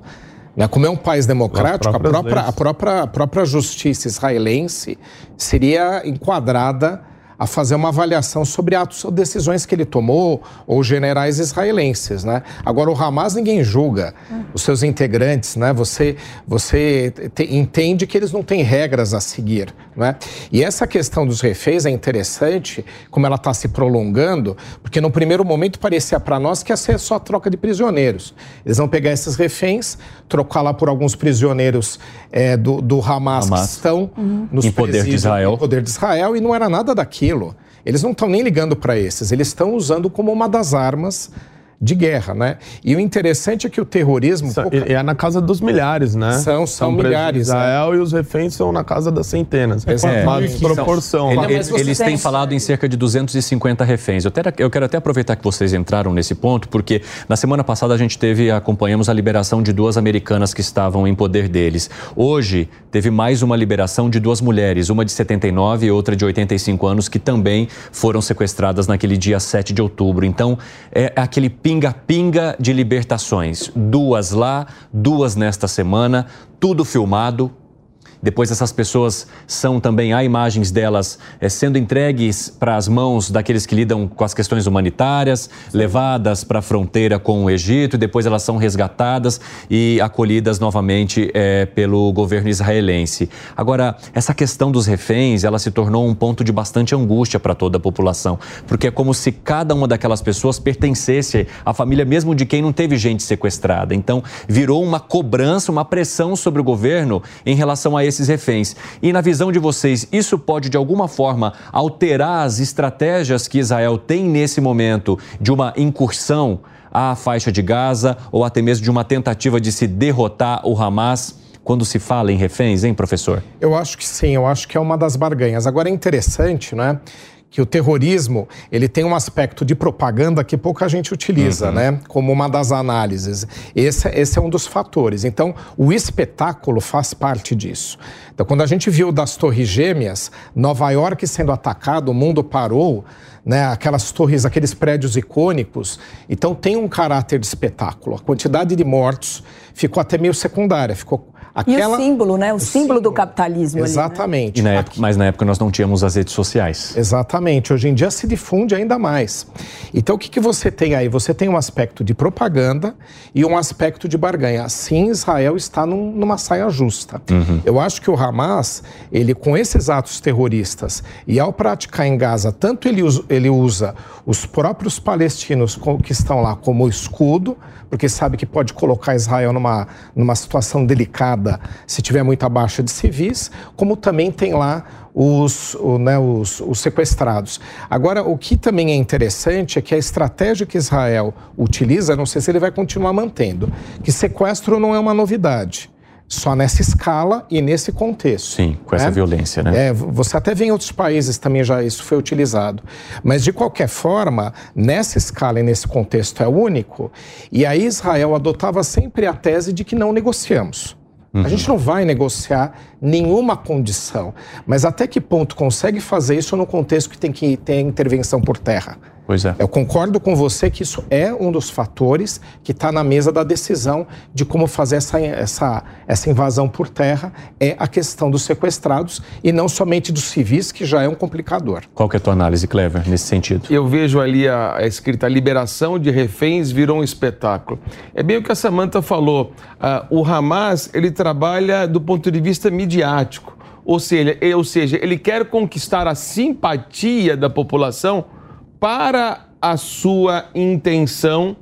Né? Como é um país democrático, a própria, a, própria, a própria justiça israelense seria enquadrada a fazer uma avaliação sobre atos ou decisões que ele tomou ou generais israelenses, né? Agora o Hamas ninguém julga os seus integrantes, né? Você você te, entende que eles não têm regras a seguir, né? E essa questão dos reféns é interessante, como ela está se prolongando, porque no primeiro momento parecia para nós que ia ser só troca de prisioneiros. Eles vão pegar esses reféns, trocar lá por alguns prisioneiros é, do, do Hamas, Hamas, que estão uhum. nos em poder de Israel, em poder de Israel e não era nada daquilo aquilo. Eles não estão nem ligando para esses, eles estão usando como uma das armas de guerra, né? E o interessante é que o terrorismo... São, É na casa dos milhares, né? São, são, são milhares. Né? Israel né? e os reféns são na casa das centenas. É, uma desproporção. Ele, eles, eles têm falado em cerca de 250 reféns. Eu, eu quero até aproveitar que vocês entraram nesse ponto, porque na semana passada a gente teve, acompanhamos a liberação de duas americanas que estavam em poder deles. Hoje teve mais uma liberação de duas mulheres, uma de 79 e outra de 85 anos, que também foram sequestradas naquele dia 7 de outubro. Então, é aquele pinga-pinga de libertações. Duas lá, duas nesta semana, tudo filmado. Depois essas pessoas são também, há imagens delas é, sendo entregues para as mãos daqueles que lidam com as questões humanitárias, levadas para a fronteira com o Egito, e depois elas são resgatadas e acolhidas novamente é, pelo governo israelense. Agora, essa questão dos reféns, ela se tornou um ponto de bastante angústia para toda a população, porque é como se cada uma daquelas pessoas pertencesse à família mesmo de quem não teve gente sequestrada. Então, virou uma cobrança, uma pressão sobre o governo em relação a esses reféns. E na visão de vocês, isso pode de alguma forma alterar as estratégias que Israel tem nesse momento de uma incursão à faixa de Gaza ou até mesmo de uma tentativa de se derrotar o Hamas? quando se fala em reféns, hein, professor? Eu acho que sim, eu acho que é uma das barganhas. Agora é interessante, né? Que o terrorismo ele tem um aspecto de propaganda que pouca gente utiliza, uhum. né? Como uma das análises. Esse, esse é um dos fatores. Então, o espetáculo faz parte disso. Então, quando a gente viu das Torres Gêmeas, Nova York sendo atacado, o mundo parou, né? Aquelas torres, aqueles prédios icônicos. Então, tem um caráter de espetáculo. A quantidade de mortos ficou até meio secundária, ficou Aquela... E o símbolo, né? O, o símbolo, símbolo, do capitalismo. Exatamente. Ali, né? na época, mas na época nós não tínhamos as redes sociais. Exatamente. Hoje em dia se difunde ainda mais. Então o que, que você tem aí? Você tem um aspecto de propaganda e um aspecto de barganha. Sim, Israel está num, numa saia justa. Uhum. Eu acho que o Hamas, ele com esses atos terroristas e ao praticar em Gaza, tanto ele usa, ele usa os próprios palestinos que estão lá como escudo, porque sabe que pode colocar Israel numa, numa situação delicada se tiver muita baixa de civis, como também tem lá os, o, né, os, os, sequestrados. Agora, o que também é interessante é que a estratégia que Israel utiliza, não sei se ele vai continuar mantendo, que sequestro não é uma novidade só nessa escala e nesse contexto. Sim, com essa né? violência, né? É, você até vê em outros países também já isso foi utilizado. Mas, de qualquer forma, nessa escala e nesse contexto é único. E aí Israel adotava sempre a tese de que não negociamos. Uhum. A gente não vai negociar nenhuma condição. Mas até que ponto consegue fazer isso no contexto que tem que ter intervenção por terra? Pois é. Eu concordo com você que isso é um dos fatores que está na mesa da decisão de como fazer essa, essa, essa invasão por terra, é a questão dos sequestrados e não somente dos civis, que já é um complicador. Qual que é a tua análise, Clever, nesse sentido? Eu vejo ali a, a escrita, a liberação de reféns virou um espetáculo. É bem o que a Samanta falou. Uh, o Hamas, ele trabalha do ponto de vista midiático. Ou seja, ou seja, ele quer conquistar a simpatia da população para a sua intenção,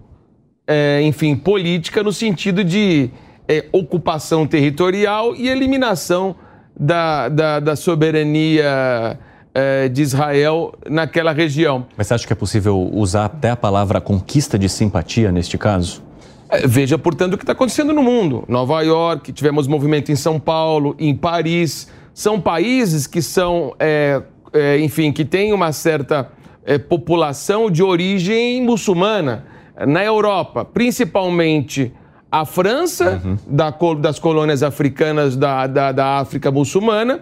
é, enfim, política, no sentido de é, ocupação territorial e eliminação da, da, da soberania é, de Israel naquela região. Mas você acha que é possível usar até a palavra conquista de simpatia neste caso? É, veja, portanto, o que está acontecendo no mundo. Nova York, tivemos movimento em São Paulo, em Paris. São países que são, é, é, enfim, que têm uma certa é, população de origem muçulmana. Na Europa, principalmente a França, uhum. da, das colônias africanas da, da, da África muçulmana.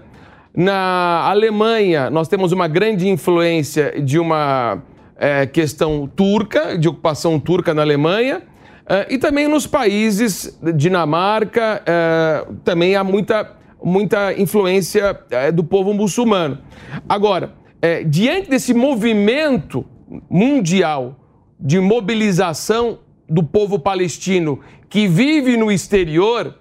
Na Alemanha, nós temos uma grande influência de uma é, questão turca, de ocupação turca na Alemanha. É, e também nos países, Dinamarca, é, também há muita, muita influência é, do povo muçulmano. Agora, é, diante desse movimento mundial de mobilização do povo palestino que vive no exterior,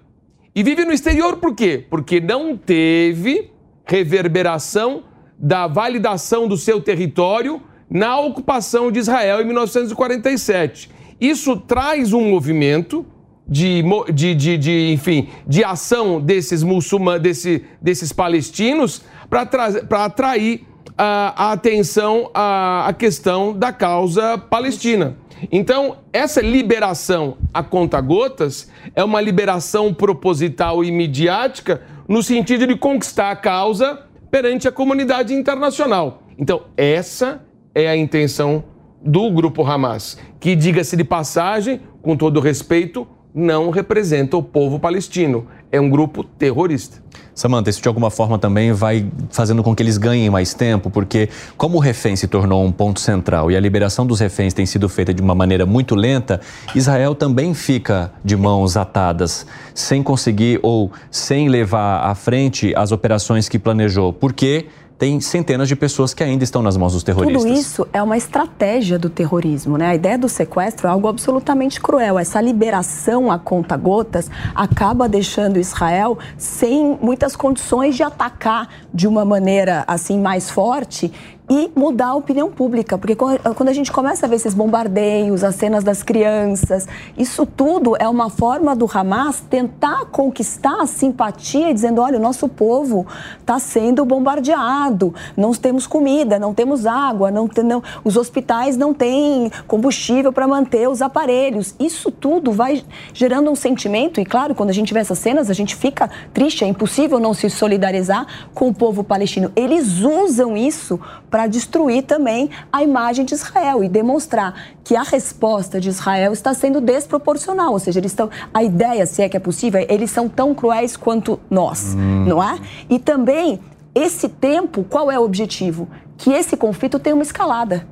e vive no exterior por quê? Porque não teve reverberação da validação do seu território na ocupação de Israel em 1947. Isso traz um movimento de, de, de, de enfim, de ação desses muçulmanos, desse, desses palestinos para atrair a, atenção à, questão da causa palestina. Então, essa liberação a conta-gotas é uma liberação proposital e midiática no sentido de conquistar a causa perante a comunidade internacional. Então, essa é a intenção do grupo Hamas, que, diga-se de passagem, com todo respeito, não representa o povo palestino. É um grupo terrorista. Samanta, isso de alguma forma também vai fazendo com que eles ganhem mais tempo, porque como o refém se tornou um ponto central e a liberação dos reféns tem sido feita de uma maneira muito lenta, Israel também fica de mãos atadas, sem conseguir ou sem levar à frente as operações que planejou. Porque tem centenas de pessoas que ainda estão nas mãos dos terroristas. Tudo isso é uma estratégia do terrorismo, né? A ideia do sequestro é algo absolutamente cruel. Essa liberação a conta gotas acaba deixando Israel sem muitas condições de atacar de uma maneira assim mais forte e mudar a opinião pública, porque quando a gente começa a ver esses bombardeios, as cenas das crianças, isso tudo é uma forma do Hamas tentar conquistar a simpatia, dizendo: olha, o nosso povo está sendo bombardeado, não temos comida, não temos água, não, tem, não os hospitais não têm combustível para manter os aparelhos. Isso tudo vai gerando um sentimento, e claro, quando a gente vê essas cenas, a gente fica triste, é impossível não se solidarizar com o povo palestino. Eles usam isso para para destruir também a imagem de Israel e demonstrar que a resposta de Israel está sendo desproporcional, ou seja, eles estão a ideia, se é que é possível, eles são tão cruéis quanto nós, hum. não é? E também esse tempo, qual é o objetivo? Que esse conflito tenha uma escalada,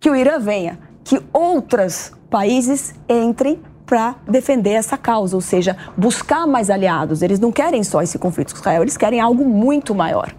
que o Irã venha, que outros países entrem para defender essa causa, ou seja, buscar mais aliados. Eles não querem só esse conflito com Israel, eles querem algo muito maior.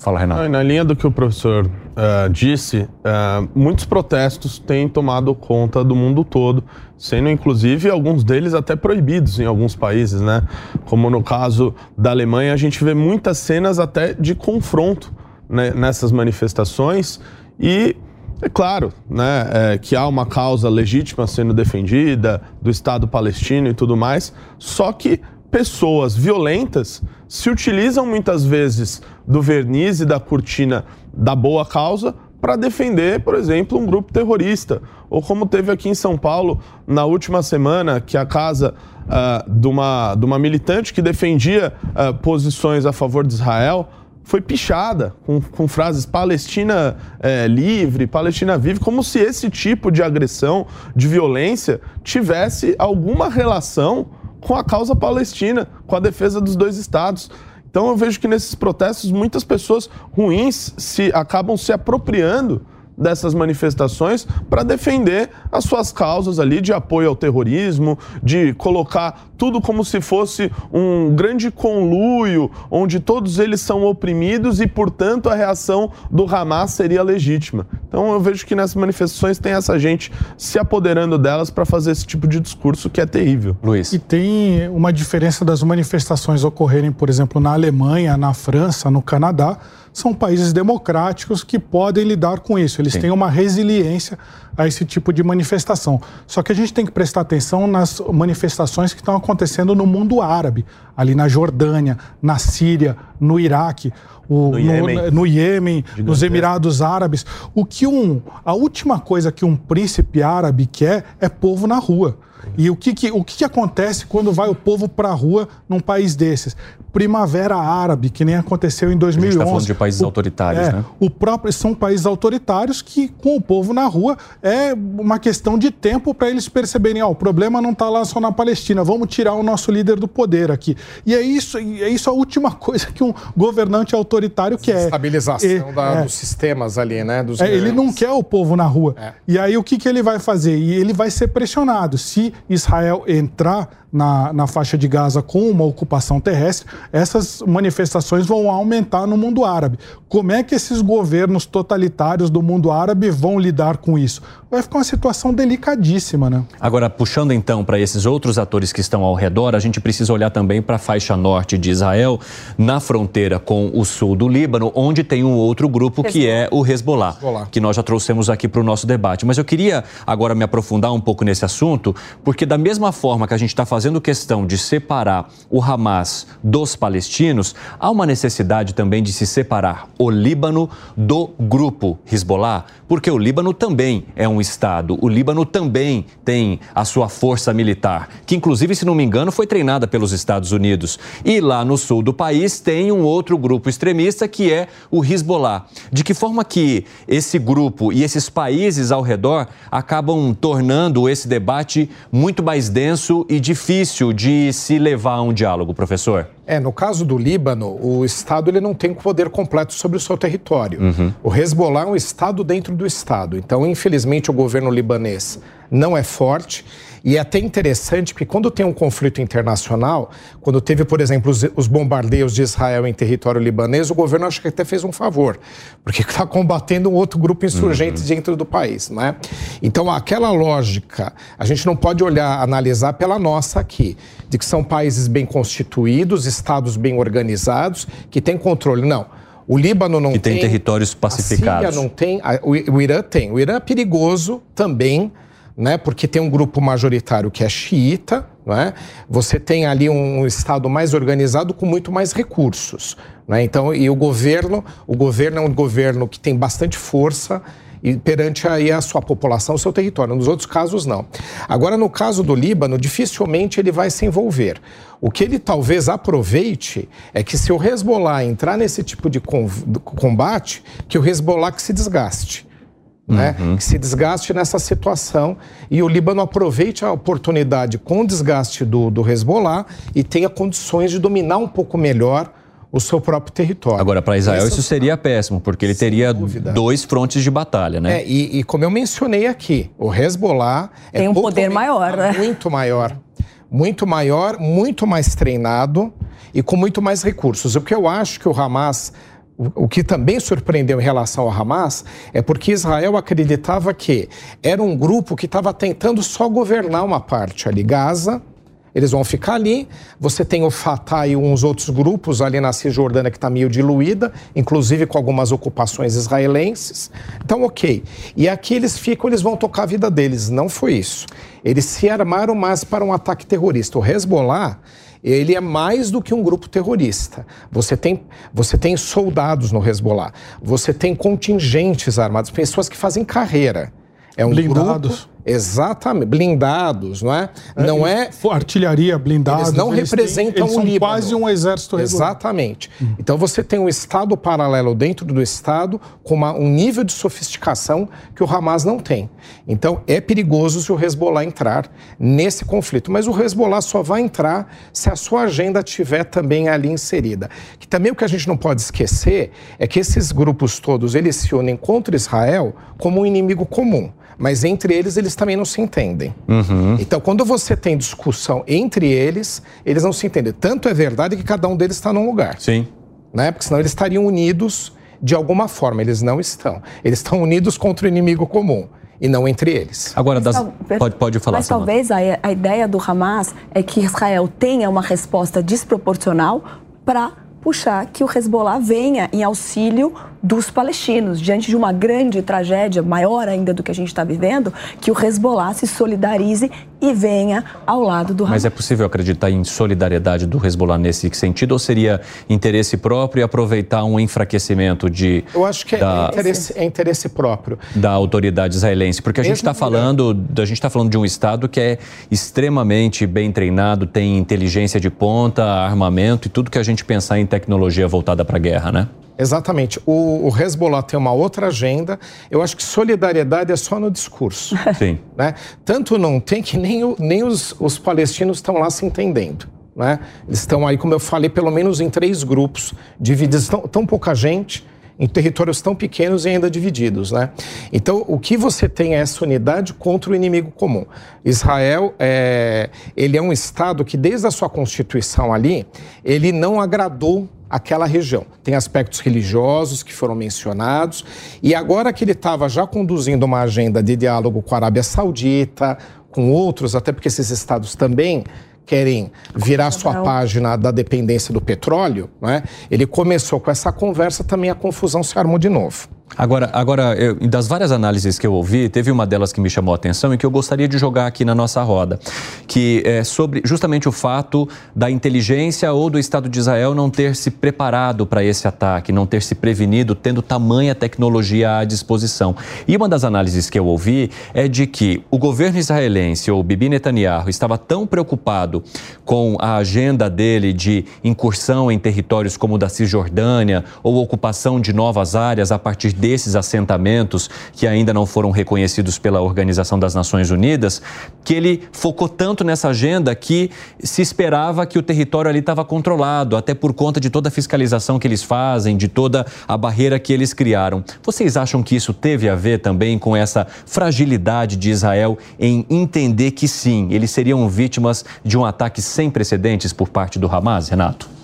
Fala, Renato. Na linha do que o professor uh, disse, uh, muitos protestos têm tomado conta do mundo todo, sendo inclusive alguns deles até proibidos em alguns países, né? Como no caso da Alemanha, a gente vê muitas cenas até de confronto né, nessas manifestações e é claro né, é, que há uma causa legítima sendo defendida do Estado palestino e tudo mais, só que pessoas violentas se utilizam muitas vezes do verniz e da cortina da boa causa para defender, por exemplo, um grupo terrorista. Ou como teve aqui em São Paulo na última semana, que a casa uh, de, uma, de uma militante que defendia uh, posições a favor de Israel foi pichada com, com frases Palestina é, livre, Palestina vive, como se esse tipo de agressão, de violência, tivesse alguma relação com a causa palestina, com a defesa dos dois estados. Então eu vejo que nesses protestos muitas pessoas ruins se acabam se apropriando dessas manifestações para defender as suas causas ali de apoio ao terrorismo, de colocar tudo como se fosse um grande conluio onde todos eles são oprimidos e, portanto, a reação do Hamas seria legítima. Então eu vejo que nessas manifestações tem essa gente se apoderando delas para fazer esse tipo de discurso que é terrível. Luiz. E tem uma diferença das manifestações ocorrerem, por exemplo, na Alemanha, na França, no Canadá, são países democráticos que podem lidar com isso. Eles Sim. têm uma resiliência a esse tipo de manifestação. Só que a gente tem que prestar atenção nas manifestações que estão acontecendo no mundo árabe, ali na Jordânia, na Síria, no Iraque. O, no, Iêmen, no Iêmen nos Emirados Árabes. O que um, a última coisa que um príncipe árabe quer é povo na rua. E o que, que o que, que acontece quando vai o povo para a rua num país desses? Primavera Árabe, que nem aconteceu em 2011. A gente está falando de países o, autoritários, é, né? O próprio, são países autoritários que, com o povo na rua, é uma questão de tempo para eles perceberem: ó, o problema não está lá só na Palestina, vamos tirar o nosso líder do poder aqui. E é isso, é isso a última coisa que um governante autoritário quer. Estabilização é, da, é, dos sistemas ali, né? Dos é, ele não quer o povo na rua. É. E aí o que, que ele vai fazer? E ele vai ser pressionado. Se Israel entrar na, na faixa de Gaza com uma ocupação terrestre, essas manifestações vão aumentar no mundo árabe. Como é que esses governos totalitários do mundo árabe vão lidar com isso? Vai ficar uma situação delicadíssima, né? Agora, puxando então para esses outros atores que estão ao redor, a gente precisa olhar também para a faixa norte de Israel, na fronteira com o sul do Líbano, onde tem um outro grupo que é o Hezbollah, Hezbollah. que nós já trouxemos aqui para o nosso debate. Mas eu queria agora me aprofundar um pouco nesse assunto, porque da mesma forma que a gente está fazendo fazendo questão de separar o Hamas dos palestinos, há uma necessidade também de se separar o Líbano do grupo Hezbollah, porque o Líbano também é um Estado, o Líbano também tem a sua força militar, que inclusive, se não me engano, foi treinada pelos Estados Unidos. E lá no sul do país tem um outro grupo extremista que é o Hezbollah. De que forma que esse grupo e esses países ao redor acabam tornando esse debate muito mais denso e difícil? Difícil de se levar a um diálogo, professor? É, no caso do Líbano, o Estado ele não tem poder completo sobre o seu território. Uhum. O Hezbollah é um Estado dentro do Estado. Então, infelizmente, o governo libanês não é forte. E é até interessante porque quando tem um conflito internacional, quando teve, por exemplo, os, os bombardeios de Israel em território libanês, o governo acho que até fez um favor, porque está combatendo um outro grupo insurgente dentro do país, não é? Então, aquela lógica, a gente não pode olhar, analisar pela nossa aqui, de que são países bem constituídos, estados bem organizados, que têm controle. Não. O Líbano não Que tem tem. territórios A pacificados. Síria não tem. a- o Irã tem. O Irã é perigoso também, né? Porque tem um grupo majoritário que é xiita, é? Você tem ali um estado mais organizado com muito mais recursos, né? Então, e o governo, o governo é um governo que tem bastante força e perante aí a sua população, o seu território. Nos outros casos, não. Agora, no caso do Líbano, dificilmente ele vai se envolver. O que ele talvez aproveite é que se o Hezbollah entrar nesse tipo de combate, que o Hezbollah que se desgaste. Né? Que se desgaste nessa situação e o Líbano aproveite a oportunidade com o desgaste do, do Hezbollah e tenha condições de dominar um pouco melhor o seu próprio território. Agora, para Israel, Esse é isso seria péssimo, porque ele teria dúvida. dois frontes de batalha, né? É, e, e como eu mencionei aqui, o Hezbollah Tem um poder maior, né? Muito maior. Muito maior, muito mais treinado e com muito mais recursos. O que eu acho que o Hamas. O que também surpreendeu em relação ao Hamas é porque Israel acreditava que era um grupo que estava tentando só governar uma parte ali, Gaza, eles vão ficar ali. Você tem o Fatah e uns outros grupos ali na Cisjordânia que está meio diluída, inclusive com algumas ocupações israelenses. Então, ok. E aqui eles ficam, eles vão tocar a vida deles. Não foi isso. Eles se armaram mais para um ataque terrorista. O Hezbollah, ele é mais do que um grupo terrorista. Você tem, você tem soldados no Hezbollah. Você tem contingentes armados, pessoas que fazem carreira. É um Blindados. Exatamente blindados, não é? Não é Artilharia blindada. eles não representam eles o são Líbano. quase um exército regular. Exatamente. Então você tem um Estado paralelo dentro do Estado com uma- um nível de sofisticação que o Hamas não tem. Então é perigoso se o Hezbollah entrar nesse conflito. Mas o Hezbollah só vai entrar se a sua agenda tiver também ali inserida. Que também o que a gente não pode esquecer é que esses grupos todos eles se unem contra Israel como um inimigo comum. Mas entre eles, eles também não se entendem. Então, quando você tem discussão entre eles, eles não se entendem. Tanto é verdade que cada um deles está num lugar. Sim. Né? Porque senão eles estariam unidos de alguma forma. Eles não estão. Eles estão unidos contra o inimigo comum e não entre eles. Agora, das... Pode, pode falar, Mas Samantha. talvez a, a ideia do Hamas é que Israel tenha uma resposta desproporcional para puxar que o Hezbollah venha em auxílio dos palestinos. Diante de uma grande tragédia, maior ainda do que a gente está vivendo, que o Hezbollah se solidarize e venha ao lado do Hamas. Mas é possível acreditar em solidariedade do Hezbollah nesse sentido ou seria interesse próprio e aproveitar um enfraquecimento de, Eu acho que é, da, interesse, é interesse próprio. da autoridade israelense? Porque a gente Mesmo está falando, a gente está falando de um estado que é extremamente bem treinado, tem inteligência de ponta, armamento e tudo que a gente pensar em tecnologia voltada para a guerra, né? Exatamente. O, o Hezbollah tem uma outra agenda. Eu acho que solidariedade é só no discurso. Sim. né? Tanto não tem que nem, o- nem os, os palestinos estão lá se entendendo. Né? Eles estão aí, como eu falei, pelo menos em três grupos, divididos, tão, tão pouca gente, em territórios tão pequenos e ainda divididos. Né? Então, o que você tem é essa unidade contra o inimigo comum. Israel, é, ele é um Estado que, desde a sua constituição ali, ele não agradou aquela região. Tem aspectos religiosos que foram mencionados, e agora que ele estava já conduzindo uma agenda de diálogo com a Arábia Saudita, com outros, até porque esses estados também querem virar sua página da dependência do petróleo, né? ele começou com essa conversa, também a confusão se armou de novo. Agora, agora eu- das várias análises que eu ouvi, teve uma delas que me chamou a atenção e que eu gostaria de jogar aqui na nossa roda, que é sobre justamente o fato da inteligência ou do Estado de Israel não ter se preparado para esse ataque, não ter se prevenido, tendo tamanha tecnologia à disposição. E uma das análises que eu ouvi é de que o governo israelense, ou Bibi Netanyahu, estava tão preocupado com a agenda dele de incursão em territórios como o da Cisjordânia ou ocupação de novas áreas a partir desses assentamentos que ainda não foram reconhecidos pela Organização das Nações Unidas, que ele focou tanto nessa agenda que se esperava que o território ali estava controlado, até por conta de toda a fiscalização que eles fazem, de toda a barreira que eles criaram. Vocês acham que isso teve a ver também com essa fragilidade de Israel em entender que sim, eles seriam vítimas de um ataque sem precedentes por parte do Hamas, Renato?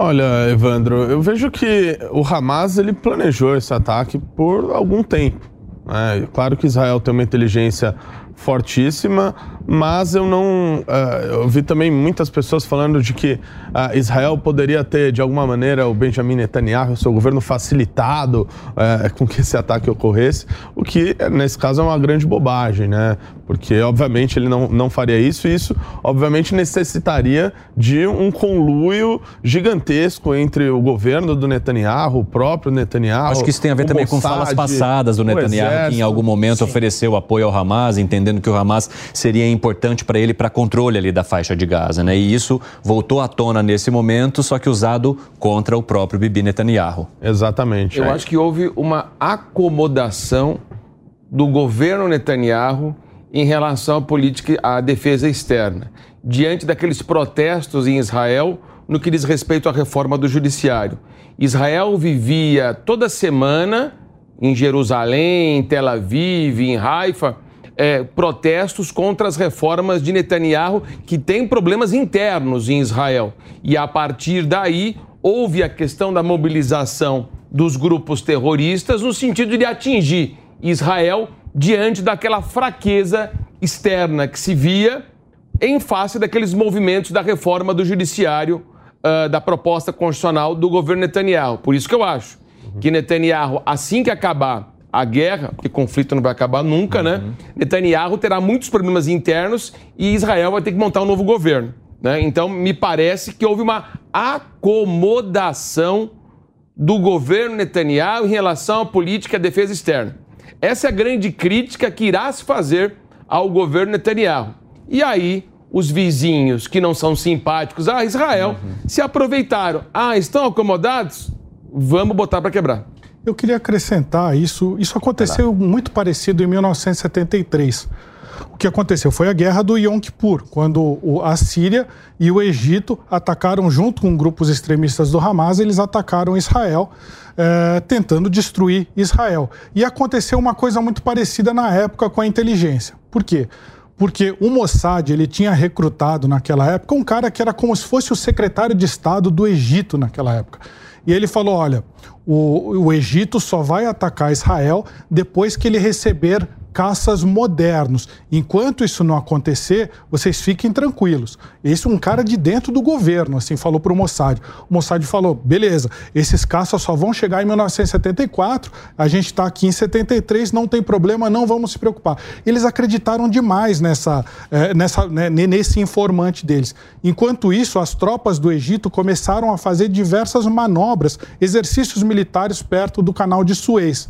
Olha, Evandro, eu vejo que o Hamas ele planejou esse ataque por algum tempo. É, claro que Israel tem uma inteligência fortíssima, mas eu não. Uh, eu vi também muitas pessoas falando de que uh, Israel poderia ter, de alguma maneira, o Benjamin Netanyahu, o seu governo, facilitado uh, com que esse ataque ocorresse, o que, nesse caso, é uma grande bobagem, né? Porque, obviamente, ele não, não faria isso, e isso, obviamente, necessitaria de um conluio gigantesco entre o governo do Netanyahu, o próprio Netanyahu. Acho que isso tem a ver também Mossad, com falas passadas do Netanyahu, que em algum momento Sim. ofereceu apoio ao Hamas, entendendo que o Hamas seria importante para ele para controle ali da faixa de Gaza, né? E isso voltou à tona nesse momento, só que usado contra o próprio Bibi Netanyahu. Exatamente. Eu é. acho que houve uma acomodação do governo Netanyahu em relação à política, à defesa externa, diante daqueles protestos em Israel no que diz respeito à reforma do judiciário. Israel vivia toda semana em Jerusalém, em Tel Aviv, em Haifa, é, protestos contra as reformas de Netanyahu, que tem problemas internos em Israel. E a partir daí houve a questão da mobilização dos grupos terroristas no sentido de atingir Israel diante daquela fraqueza externa que se via em face daqueles movimentos da reforma do judiciário, uh, da proposta constitucional do governo Netanyahu. Por isso que eu acho que Netanyahu, assim que acabar a guerra, porque conflito não vai acabar nunca, né? uhum. né? Netanyahu terá muitos problemas internos e Israel vai ter que montar um novo governo. Né? Então, me parece que houve uma acomodação do governo Netanyahu em relação à política e à defesa externa. Essa é a grande crítica que irá se fazer ao governo Netanyahu. E aí, os vizinhos que não são simpáticos a Israel uhum. se aproveitaram. Ah, estão acomodados? Vamos botar para quebrar. Eu queria acrescentar isso. Isso aconteceu muito parecido em 1973. O que aconteceu foi a guerra do Yom Kippur, quando a Síria e o Egito atacaram junto com grupos extremistas do Hamas, eles atacaram Israel é, tentando destruir Israel. E aconteceu uma coisa muito parecida na época com a inteligência. Por quê? Porque o Mossad ele tinha recrutado naquela época um cara que era como se fosse o secretário de Estado do Egito naquela época. E ele falou: olha, o, o Egito só vai atacar Israel depois que ele receber caças modernos. Enquanto isso não acontecer, vocês fiquem tranquilos. Esse é um cara de dentro do governo, assim, falou para o Mossad. O Mossad falou, beleza, esses caças só vão chegar em 1974, a gente está aqui em 73, não tem problema, não vamos se preocupar. Eles acreditaram demais nessa, é, nessa, né, nesse informante deles. Enquanto isso, as tropas do Egito começaram a fazer diversas manobras, exercícios militares perto do canal de Suez.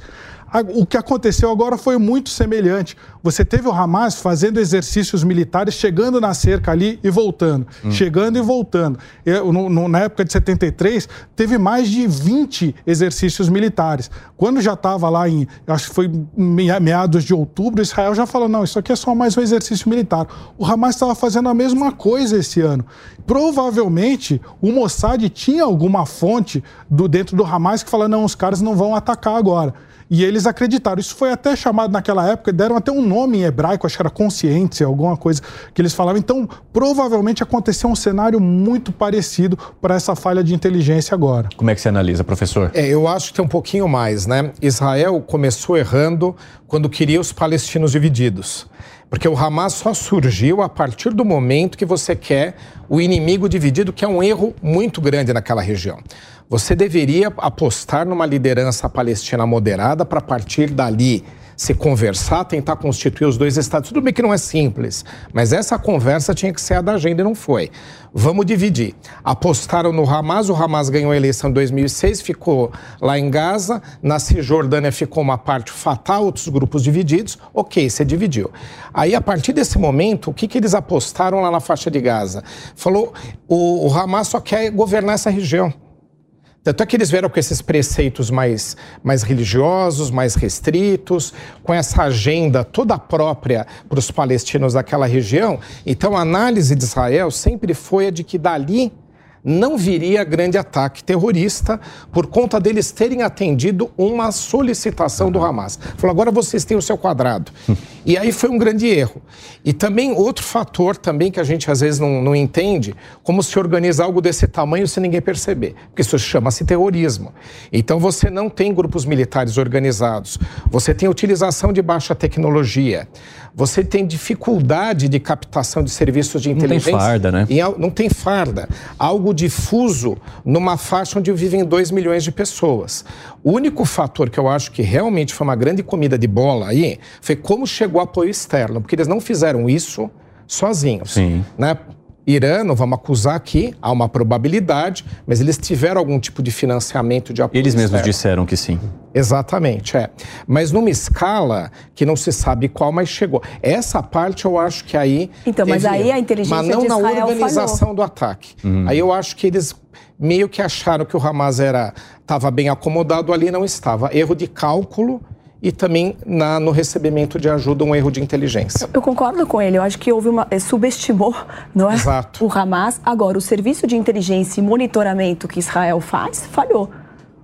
O que aconteceu agora foi muito semelhante. Você teve o Hamas fazendo exercícios militares, chegando na cerca ali e voltando, hum. chegando e voltando. Eu, no, no, na época de 73, teve mais de 20 exercícios militares. Quando já estava lá em, acho que foi meados de outubro, Israel já falou: não, isso aqui é só mais um exercício militar. O Hamas estava fazendo a mesma coisa esse ano. Provavelmente o Mossad tinha alguma fonte do, dentro do Hamas que fala: não, os caras não vão atacar agora. E eles acreditaram. Isso foi até chamado naquela época, deram até um nome em hebraico, acho que era consciência, alguma coisa que eles falavam. Então, provavelmente aconteceu um cenário muito parecido para essa falha de inteligência agora. Como é que você analisa, professor? É, eu acho que tem um pouquinho mais, né? Israel começou errando quando queria os palestinos divididos. Porque o Hamas só surgiu a partir do momento que você quer o inimigo dividido, que é um erro muito grande naquela região. Você deveria apostar numa liderança palestina moderada para partir dali se conversar, tentar constituir os dois estados. Tudo bem que não é simples, mas essa conversa tinha que ser a da agenda e não foi. Vamos dividir. Apostaram no Hamas, o Hamas ganhou a eleição em 2006, ficou lá em Gaza, na Cisjordânia ficou uma parte fatal, outros grupos divididos. Ok, você dividiu. Aí, a partir desse momento, o que, que eles apostaram lá na faixa de Gaza? Falou, o, o Hamas só quer governar essa região. Tanto é que eles vieram com esses preceitos mais, mais religiosos, mais restritos, com essa agenda toda própria para os palestinos daquela região. Então, a análise de Israel sempre foi a de que dali não viria grande ataque terrorista por conta deles terem atendido uma solicitação do Hamas. Falou, agora vocês têm o seu quadrado. e aí foi um grande erro. E também outro fator também que a gente às vezes não, não entende, como se organiza algo desse tamanho sem ninguém perceber. Porque isso chama-se terrorismo. Então você não tem grupos militares organizados, você tem utilização de baixa tecnologia, você tem dificuldade de captação de serviços de inteligência. Não tem farda, né? E não tem farda. Algo difuso numa faixa onde vivem 2 milhões de pessoas. O único fator que eu acho que realmente foi uma grande comida de bola aí foi como chegou o apoio externo, porque eles não fizeram isso sozinhos. Sim. Né? Irã, não vamos acusar aqui, há uma probabilidade, mas eles tiveram algum tipo de financiamento de apoio Eles mesmos externo. disseram que sim. Exatamente, é. Mas numa escala que não se sabe qual, mas chegou. Essa parte eu acho que aí. Então, mas teve aí a inteligência Mas não de na organização falhou. do ataque. Uhum. Aí eu acho que eles meio que acharam que o Hamas era estava bem acomodado ali, não estava. Erro de cálculo e também na, no recebimento de ajuda, um erro de inteligência. Eu concordo com ele. Eu acho que houve uma. eh, subestimou, não é? Exato. O Hamas. Agora, o serviço de inteligência e monitoramento que Israel faz falhou.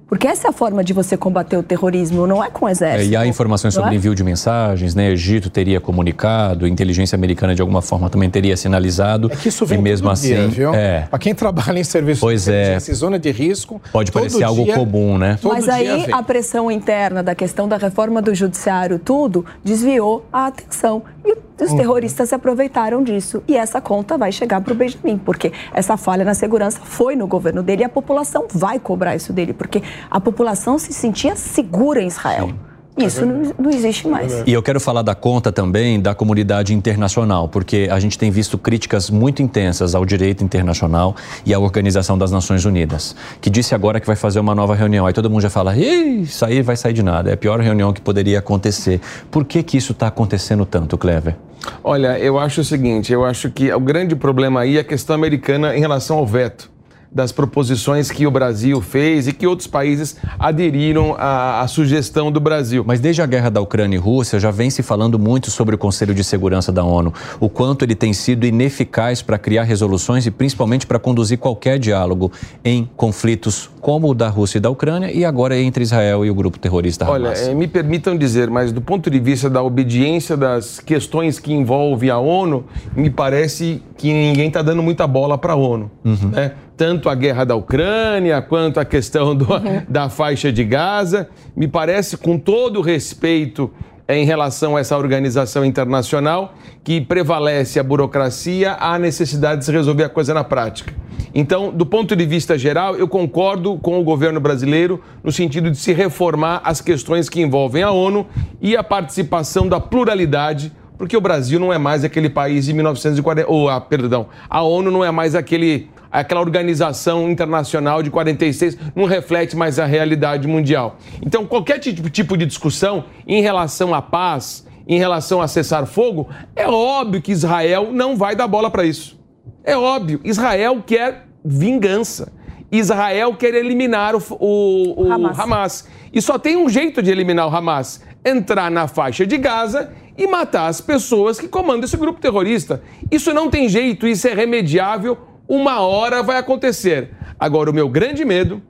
Porque essa é a forma de você combater o terrorismo, não é com o É, exército. e há informações sobre é? envio de mensagens, né? Egito teria comunicado, a inteligência americana de alguma forma também teria sinalizado. É que isso vem e mesmo todo assim, dia, viu? é, Para quem trabalha em serviço Pois de é. inteligência zona de risco, pode todo parecer algo dia- comum, né? todo Mas aí a pressão interna da questão da reforma do judiciário, tudo, desviou a atenção. E os Uhum. terroristas se aproveitaram disso. E essa conta vai chegar para o Benjamin, porque essa falha na segurança foi no governo dele e a população vai cobrar isso dele, porque a população se sentia segura em Israel. Isso não, não existe mais. E eu quero falar da conta também da comunidade internacional, porque a gente tem visto críticas muito intensas ao direito internacional e à Organização das Nações Unidas, que disse agora que vai fazer uma nova reunião. Aí todo mundo já fala, isso aí vai sair de nada, é a pior reunião que poderia acontecer. Por que, que isso está acontecendo tanto, Clever? Olha, eu acho o seguinte, eu acho que o grande problema aí é a questão americana em relação ao veto das proposições que o Brasil fez e que outros países aderiram à, à sugestão do Brasil. Mas desde a guerra da Ucrânia e Rússia já vem se falando muito sobre o Conselho de Segurança da ONU, o quanto ele tem sido ineficaz para criar resoluções e principalmente para conduzir qualquer diálogo em conflitos como o da Rússia e da Ucrânia e agora entre Israel e o grupo terrorista Olha, Hamas. eh, me permitam dizer, mas do ponto de vista da obediência das questões que envolvem a ONU, me parece que ninguém está dando muita bola para a ONU. né? Tanto a guerra da Ucrânia, quanto a questão do- da faixa de Gaza. Me parece, com todo respeito eh, em relação a essa organização internacional, que prevalece a burocracia, há necessidade de se resolver a coisa na prática. Então, do ponto de vista geral, eu concordo com o governo brasileiro no sentido de se reformar as questões que envolvem a ONU e a participação da pluralidade, porque o Brasil não é mais aquele país de 1940, ou, ah, perdão, a ONU não é mais aquele aquela organização internacional de 46 não reflete mais a realidade mundial. Então, qualquer tipo, de discussão em relação à paz, em relação a cessar fogo, é óbvio que Israel não vai dar bola para isso. É óbvio, Israel quer vingança. Israel quer eliminar o, o- o Hamas. Hamas. E só tem um jeito de eliminar o Hamas: entrar na faixa de Gaza e matar as pessoas que comandam esse grupo terrorista. Isso não tem jeito, isso é remediável, uma hora vai acontecer. Agora, o meu grande medo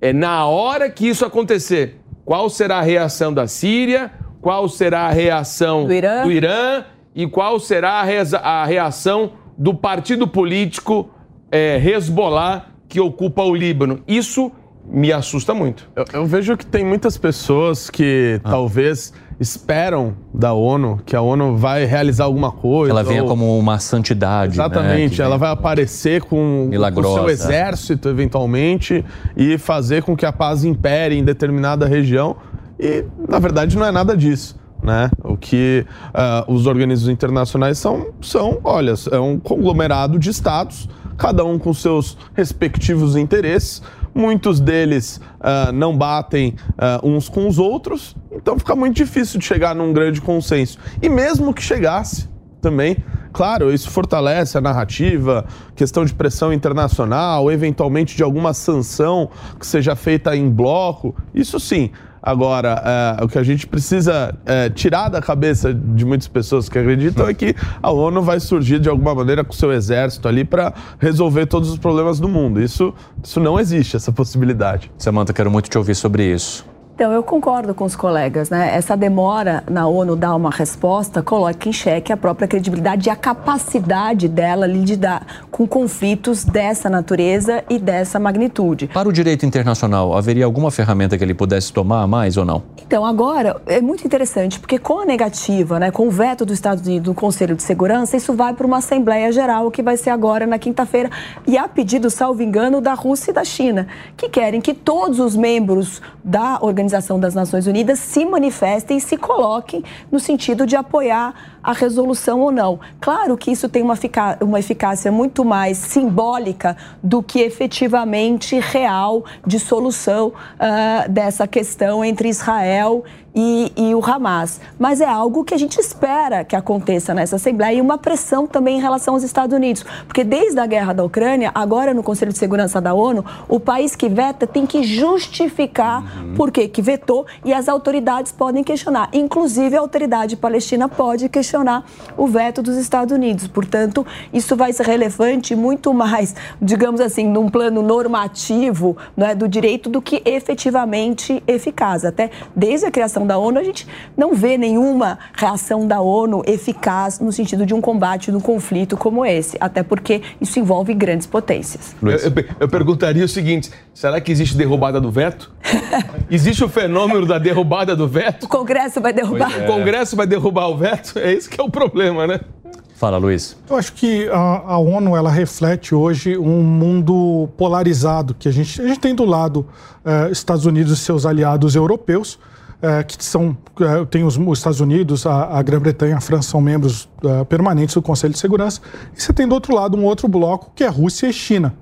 é na hora que isso acontecer, qual será a reação da Síria, qual será a reação Do Irã. Irã e qual será a, reza- a reação do partido político é, Hezbollah que ocupa o Líbano. Isso me assusta muito. Eu, eu vejo que tem muitas pessoas que Ah. talvez esperam da ONU que a ONU vai realizar alguma coisa. Ela venha ou- como uma santidade. né, Exatamente, que ela vai aparecer com Milagrosa. o seu exército, eventualmente, e fazer com que a paz impere em determinada região. E, na verdade, não é nada disso. Né? O que ah, os organismos internacionais são, são, olha, é um conglomerado de estados, cada um com seus respectivos interesses. Muitos deles ah, não batem ah, uns com os outros, então fica muito difícil de chegar num grande consenso. E mesmo que chegasse, também claro, isso fortalece a narrativa, questão de pressão internacional, eventualmente de alguma sanção que seja feita em bloco, isso sim. Agora, é, o que a gente precisa é, tirar da cabeça de muitas pessoas que acreditam é que a ONU vai surgir de alguma maneira com seu exército ali para resolver todos os problemas do mundo. Isso, isso não existe, essa possibilidade. Samanta, quero muito te ouvir sobre isso. Então, eu concordo com os colegas, né? Essa demora na ONU dar uma resposta coloca em xeque a própria credibilidade e a capacidade dela lidar com conflitos dessa natureza e dessa magnitude. Para o direito internacional, haveria alguma ferramenta que ele pudesse tomar mais ou não? Então, agora é muito interessante, porque com a negativa, né, com o veto dos Estados Unidos no Conselho de Segurança, isso vai para uma Assembleia Geral que vai ser agora na quinta-feira, e a pedido, salvo engano, da Rússia e da China, que querem que todos os membros da organização Organização das Nações Unidas se manifestem e se coloquem no sentido de apoiar a resolução ou não. Claro que isso tem uma, uma eficácia muito mais simbólica do que efetivamente real de solução uh, dessa questão entre Israel e, e, o Hamas. Mas é algo que a gente espera que aconteça nessa Assembleia e uma pressão também em relação aos Estados Unidos. Porque desde a guerra da Ucrânia, agora no Conselho de Segurança da ONU, o país que veta tem que justificar uhum. por que vetou e as autoridades podem questionar. Inclusive, a autoridade palestina pode questionar o veto dos Estados Unidos. Portanto, isso vai ser relevante muito mais, digamos assim, num plano normativo não é, do direito do que efetivamente eficaz. Até desde a criação da ONU, a gente não vê nenhuma reação da ONU eficaz no sentido de um combate no conflito como esse, até porque isso envolve grandes potências. Eu, eu, eu perguntaria o seguinte: será que existe derrubada do veto? existe o fenômeno da derrubada do veto? O Congresso vai derrubar? É. O Congresso vai derrubar o veto? É esse que é o problema, né? Fala, Luiz. Eu acho que a, a, ONU ela reflete hoje um mundo polarizado que a gente, a gente tem do lado eh, Estados Unidos e seus aliados europeus, é, que são é, tem os, os, Estados Unidos, a, a Grã-Bretanha, a França são membros é, permanentes do Conselho de Segurança, e você tem do outro lado um outro bloco que é Rússia e China.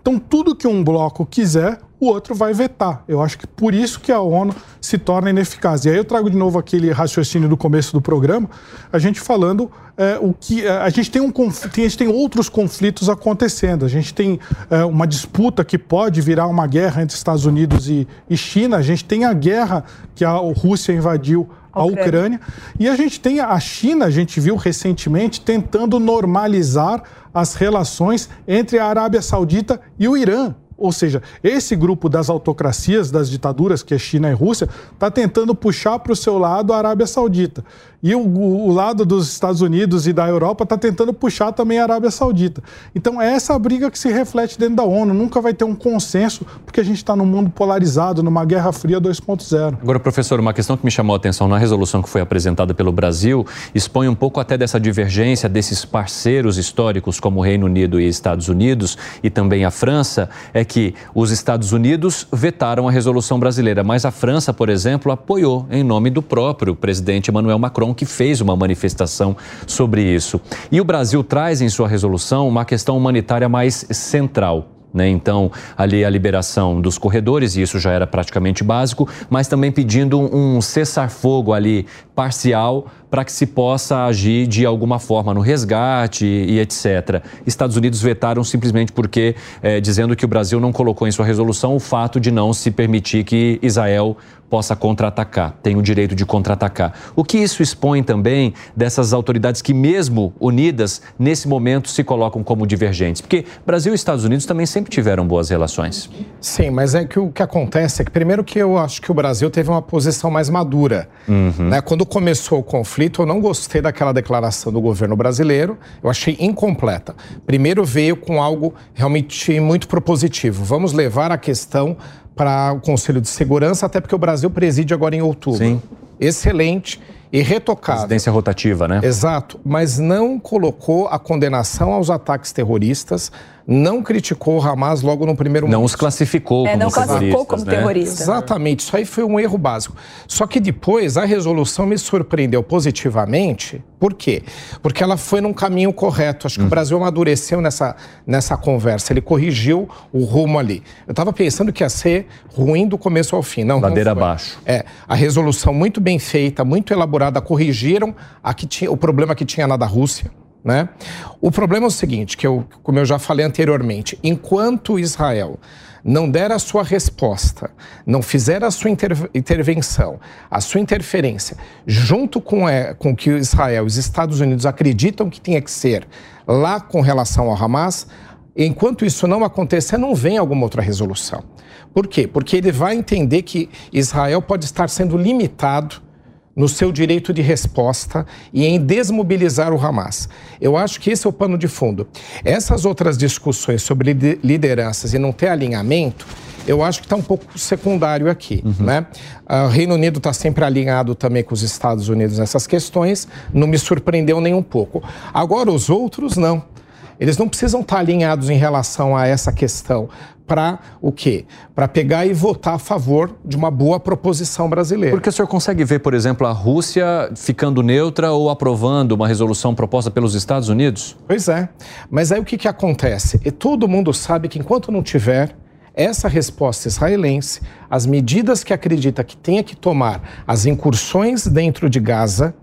Então tudo que um bloco quiser, o outro vai vetar. Eu acho que por isso que a ONU se torna ineficaz. E aí eu trago de novo aquele raciocínio do começo do programa, a gente falando é, o que é, a gente tem um a gente tem outros conflitos acontecendo. A gente tem é, uma disputa que pode virar uma guerra entre Estados Unidos e, e China. A gente tem a guerra que a Rússia invadiu a Ucrânia. Ucrânia. E a gente tem a China, a gente viu recentemente, tentando normalizar as relações entre a Arábia Saudita e o Irã. Ou seja, esse grupo das autocracias, das ditaduras, que é China e Rússia, está tentando puxar para o seu lado a Arábia Saudita. E o, o, lado dos Estados Unidos e da Europa está tentando puxar também a Arábia Saudita. Então é essa briga que se reflete dentro da ONU. Nunca vai ter um consenso, porque a gente está num mundo polarizado, numa Guerra Fria 2.0. Agora, professor, uma questão que me chamou a atenção na resolução que foi apresentada pelo Brasil expõe um pouco até dessa divergência desses parceiros históricos como o Reino Unido e Estados Unidos e também a França, é que os Estados Unidos vetaram a resolução brasileira, mas a França, por exemplo, apoiou em nome do próprio presidente Emmanuel Macron que fez uma manifestação sobre isso. E o Brasil traz em sua resolução uma questão humanitária mais central. Né? Então, ali a liberação dos corredores, e isso já era praticamente básico, mas também pedindo um cessar-fogo ali parcial para que se possa agir de alguma forma no resgate e, etc. Estados Unidos vetaram simplesmente porque, é, dizendo que o Brasil não colocou em sua resolução o fato de não se permitir que Israel possa contra-atacar, tem o direito de contra-atacar. O que isso expõe também dessas autoridades que, mesmo unidas, nesse momento se colocam como divergentes? Porque Brasil e Estados Unidos também sempre tiveram boas relações. Sim, mas é que o que acontece é que, primeiro, que eu acho que o Brasil teve uma posição mais madura. Uhum. Né? Quando começou o conflito, eu não gostei daquela declaração do governo brasileiro, eu achei incompleta. Primeiro, veio com algo realmente muito propositivo. Vamos levar a questão para o Conselho de Segurança, até porque o Brasil preside agora em outubro. Sim. Excelente e retocado. Presidência rotativa, né? Exato, mas não colocou a condenação aos ataques terroristas, não criticou o Hamas logo no primeiro momento. Não os classificou é, como não classificou como né? terroristas. Exatamente, isso aí foi um erro básico. Só que depois a resolução me surpreendeu positivamente. Por quê? Porque ela foi num caminho correto. Acho que hum. o Brasil amadureceu nessa, nessa conversa. Ele corrigiu o rumo ali. Eu estava pensando que ia ser ruim do começo ao fim. Não, Ladeira não abaixo. É, a resolução muito bem feita, muito elaborada, corrigiram a que tinha, o problema que tinha lá da Rússia Né? O problema é o seguinte, que eu, como eu já falei anteriormente, enquanto Israel não der a sua resposta, não fizer a sua inter intervenção, a sua interferência, junto com, é, com o que Israel e os Estados Unidos acreditam que tinha que ser lá com relação ao Hamas, enquanto isso não acontecer, não vem alguma outra resolução. Por quê? Porque ele vai entender que Israel pode estar sendo limitado no seu direito de resposta e em desmobilizar o Hamas. Eu acho que esse é o pano de fundo. Essas outras discussões sobre lideranças e não ter alinhamento, eu acho que está um pouco secundário aqui. Uhum. Né? O Reino Unido está sempre alinhado também com os Estados Unidos nessas questões, não me surpreendeu nem um pouco. Agora, os outros, não. Eles não precisam estar alinhados em relação a essa questão para o quê? Para pegar e votar a favor de uma boa proposição brasileira. Porque o senhor consegue ver, por exemplo, a Rússia ficando neutra ou aprovando uma resolução proposta pelos Estados Unidos? Pois é. Mas aí o que, que acontece? E todo mundo sabe que enquanto não tiver essa resposta israelense, as medidas que acredita que tenha que tomar as incursões dentro de Gaza,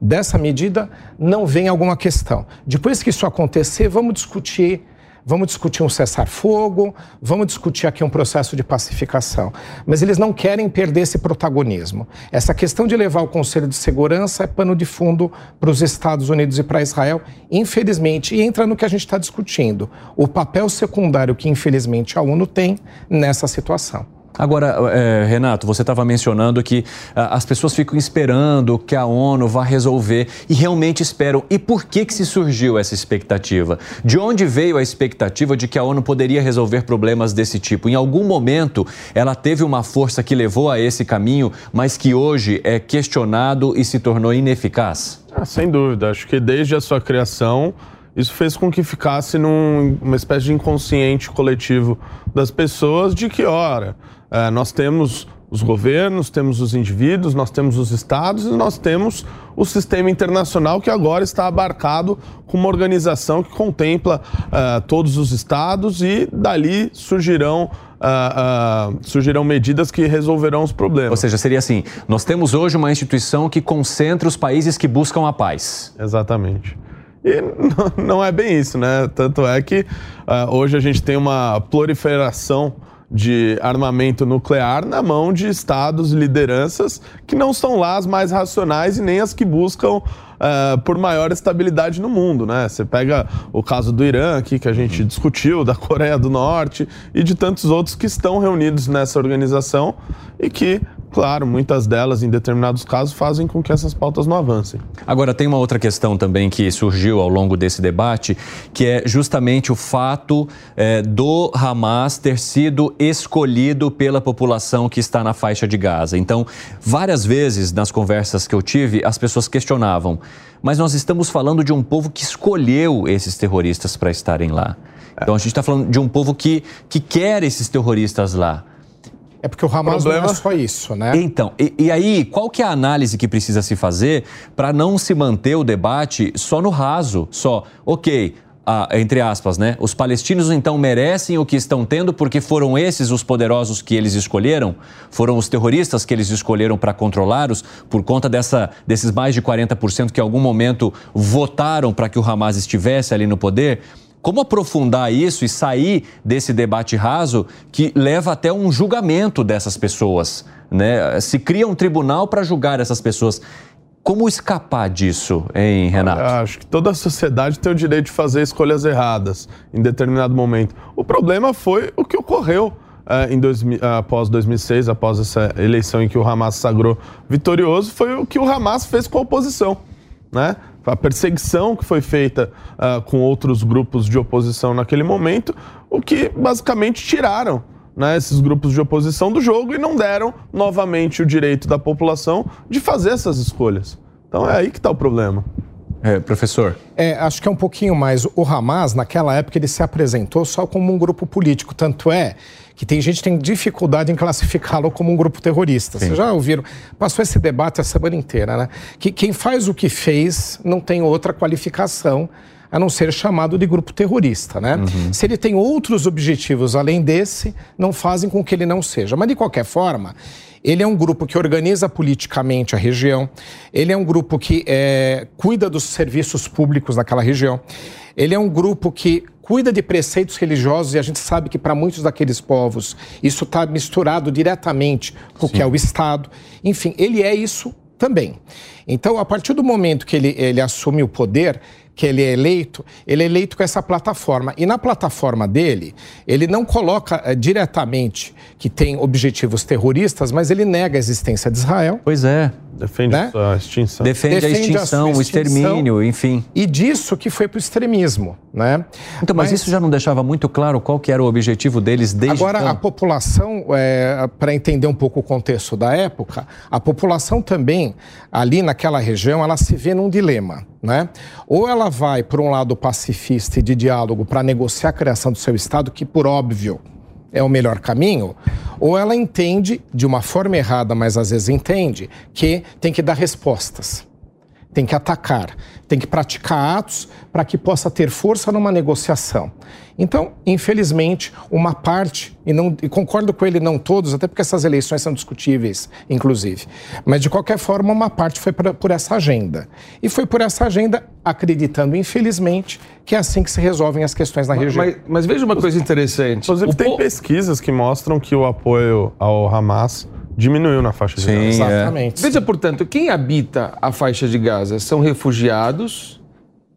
dessa medida não vem alguma questão. Depois que isso acontecer, vamos discutir vamos discutir um cessar-fogo, vamos discutir aqui um processo de pacificação. Mas eles não querem perder esse protagonismo. Essa questão de levar o Conselho de Segurança é pano de fundo para os Estados Unidos e para Israel, infelizmente, e entra no que a gente está discutindo: o papel secundário que, infelizmente, a ONU tem nessa situação. Agora, é, Renato, você estava mencionando que ah, as pessoas ficam esperando que a ONU vá resolver e realmente esperam. E por que, que se surgiu essa expectativa? De onde veio a expectativa de que a ONU poderia resolver problemas desse tipo? Em algum momento, ela teve uma força que levou a esse caminho, mas que hoje é questionado e se tornou ineficaz? Ah, sem dúvida. Acho que desde a sua criação, isso fez com que ficasse numa espécie de inconsciente coletivo das pessoas de que, ora, é, nós temos os governos, temos os indivíduos, nós temos os estados e nós temos o sistema internacional que agora está abarcado com uma organização que contempla uh, todos os estados e dali surgirão Uh, uh, surgirão medidas que resolverão os problemas. Ou seja, seria assim: nós temos hoje uma instituição que concentra os países que buscam a paz. Exatamente. E não, não é bem isso, né? Tanto é que uh, hoje a gente tem uma proliferação de armamento nuclear na mão de estados e lideranças que não são lá as mais racionais e nem as que buscam uh, por maior estabilidade no mundo, né? Você pega o caso do Irã aqui que a gente discutiu, da Coreia do Norte e de tantos outros que estão reunidos nessa organização e que claro, muitas delas, em determinados casos, fazem com que essas pautas não avancem. Agora, tem uma outra questão também que surgiu ao longo desse debate, que é justamente o fato é, do Hamas ter sido escolhido pela população que está na faixa de Gaza. Então, várias vezes nas conversas que eu tive, as pessoas questionavam, mas nós estamos falando de um povo que escolheu esses terroristas para estarem lá. Então, a gente está falando de um povo que, que quer esses terroristas lá. É porque o Hamas problema... não é só isso, né? Então, e, e aí, qual que é a análise que precisa se fazer para não se manter o debate só no raso? Só, ok, ah, entre aspas, né? Os palestinos então merecem o que estão tendo porque foram esses os poderosos que eles escolheram? Foram os terroristas que eles escolheram para controlá-los por conta dessa, desses mais de 40% que em algum momento votaram para que o Hamas estivesse ali no poder? Como aprofundar isso e sair desse debate raso que leva até um julgamento dessas pessoas? Né? Se cria um tribunal para julgar essas pessoas. Como escapar disso, hein, Renato? Eu acho que toda a sociedade tem o direito de fazer escolhas erradas em determinado momento. O problema foi o que ocorreu Uh, em dois, uh, após 2006, após essa eleição em que o Hamas sagrou vitorioso, foi o que o Hamas fez com a oposição. Né? A perseguição que foi feita uh, com outros grupos de oposição naquele momento, o que basicamente tiraram né, esses grupos de oposição do jogo e não deram novamente o direito da população de fazer essas escolhas. Então é aí que está o problema. É, professor. É, acho que é um pouquinho mais. O Hamas, naquela época, ele se apresentou só como um grupo político. Tanto é que tem gente que tem dificuldade em classificá-lo como um grupo terrorista. Sim. Vocês já ouviram? Passou esse debate a semana inteira, né? Que quem faz o que fez não tem outra qualificação a não ser chamado de grupo terrorista, né? Uhum. Se ele tem outros objetivos além desse, não fazem com que ele não seja. Mas de qualquer forma, ele é um grupo que organiza politicamente a região, ele é um grupo que é, cuida dos serviços públicos naquela região, ele é um grupo que cuida de preceitos religiosos e a gente sabe que para muitos daqueles povos isso está misturado diretamente com o que é o Estado. Enfim, ele é isso também. Então, a partir do momento que ele, ele assume o poder, que ele é eleito, ele é eleito com essa plataforma. E na plataforma dele, ele não coloca eh, diretamente que tem objetivos terroristas, mas ele nega a existência de Israel. Pois é. Defende Né? a extinção. Defende, a Defende a extinção, sua o extermínio, enfim. E disso que foi para o extremismo, né? Então, mas, isso já não deixava muito claro qual que era o objetivo deles desde Agora, então? a população, para entender um pouco o contexto da época, a população também, ali naquela região, ela se vê num dilema. Né? Ou ela vai para um lado pacifista e de diálogo para negociar a criação do seu Estado, que, por óbvio, é o melhor caminho, ou ela entende, de uma forma errada, mas às vezes entende, que tem que dar respostas tem que atacar, tem que praticar atos para que possa ter força numa negociação. Então, infelizmente, uma parte, e, não, e concordo com ele, não todos, até porque essas eleições são discutíveis, inclusive, mas de qualquer forma, uma parte foi pra, por essa agenda. E foi por essa agenda, acreditando, infelizmente, que é assim que se resolvem as questões na região. Mas, mas veja uma coisa interessante. Inclusive, tem po- pesquisas que mostram que o apoio ao Hamas diminuiu na faixa de Sim, Gaza. Exatamente. Veja, portanto, quem habita a faixa de Gaza são refugiados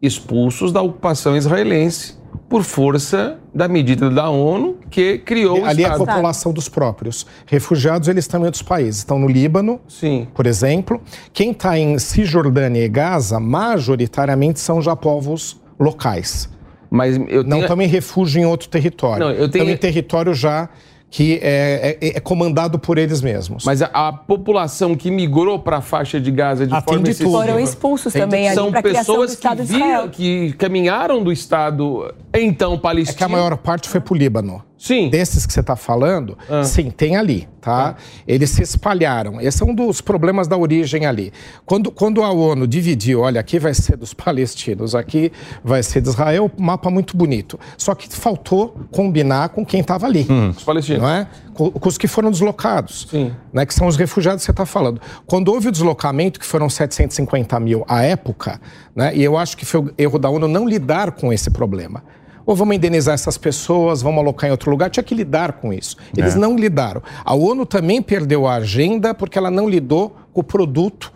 expulsos da ocupação israelense por força da medida da ONU que criou o Ali é a população dos próprios. Refugiados, eles estão em outros países. Estão no Líbano, Sim. por exemplo. Quem está em Cisjordânia e Gaza, majoritariamente são já povos locais. Mas eu Não tenho... estão em refúgio em outro território. Não, eu tenho- Estão em território já que é, é- é comandado por eles mesmos. Mas a, a população que migrou para a faixa de Gaza de Atende forma excessiva Foram expulsos Tem- também ali são para a criação do pessoas que, de viram, que caminharam do Estado então é palestino. que a maior parte foi para o Líbano. Sim. Desses que você está falando, Ah. sim, tem ali, tá? Eles se espalharam. Esse é um dos problemas da origem ali. Quando, quando a ONU dividiu, olha, aqui vai ser dos palestinos, aqui vai ser de Israel, mapa muito bonito. Só que faltou combinar com quem estava ali. Os palestinos. Não é? Com, com os que foram deslocados. Sim. Né, que são os refugiados que você está falando. Quando houve o deslocamento, que foram 750 mil à época, né, e eu acho que foi o erro da ONU não lidar com esse problema. Ou vamos indenizar essas pessoas, vamos alocar em outro lugar, tinha que lidar com isso. Eles não lidaram. A ONU também perdeu a agenda porque ela não lidou com o produto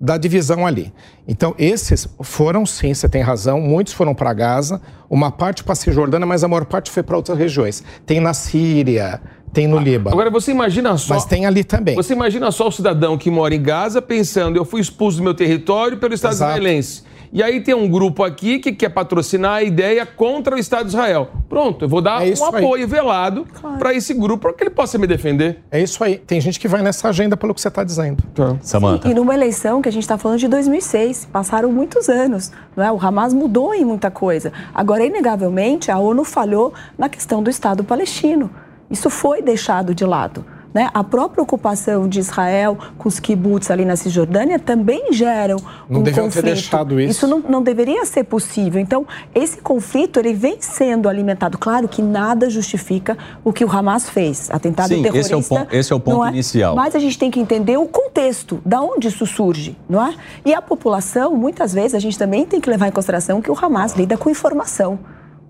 da divisão ali. Então, esses foram, sim, você tem razão, muitos foram para Gaza, uma parte para a Cisjordânia, mas a maior parte foi para outras regiões. Tem na Síria, tem no Líbano. Agora você imagina só. Mas tem ali também. Você imagina só o cidadão que mora em Gaza pensando, eu fui expulso do meu território pelo Estado Exato. israelense. E aí tem um grupo aqui que quer patrocinar a ideia contra o Estado de Israel. Pronto, eu vou dar É um aí. apoio velado para esse grupo para que ele possa me defender. É isso aí. Tem gente que vai nessa agenda pelo que você está dizendo. Samanta. E numa eleição que a gente está falando de 2006, passaram muitos anos, não é? O Hamas mudou em muita coisa. Agora, inegavelmente, a ONU falhou na questão do Estado palestino. Isso foi deixado de lado. Né? A própria ocupação de Israel com os kibbutz ali na Cisjordânia também geram Não um deviam ter conflito. deixado isso. não, não deveria ser possível. Então, esse conflito ele vem sendo alimentado. Claro que nada justifica o que o Hamas fez, atentado Sim, esse é o terrorista. ponto- esse é o ponto não inicial. Mas a gente tem que entender o contexto, da onde isso surge, não é? E a população, muitas vezes, a gente também tem que levar em consideração que o Hamas lida com informação.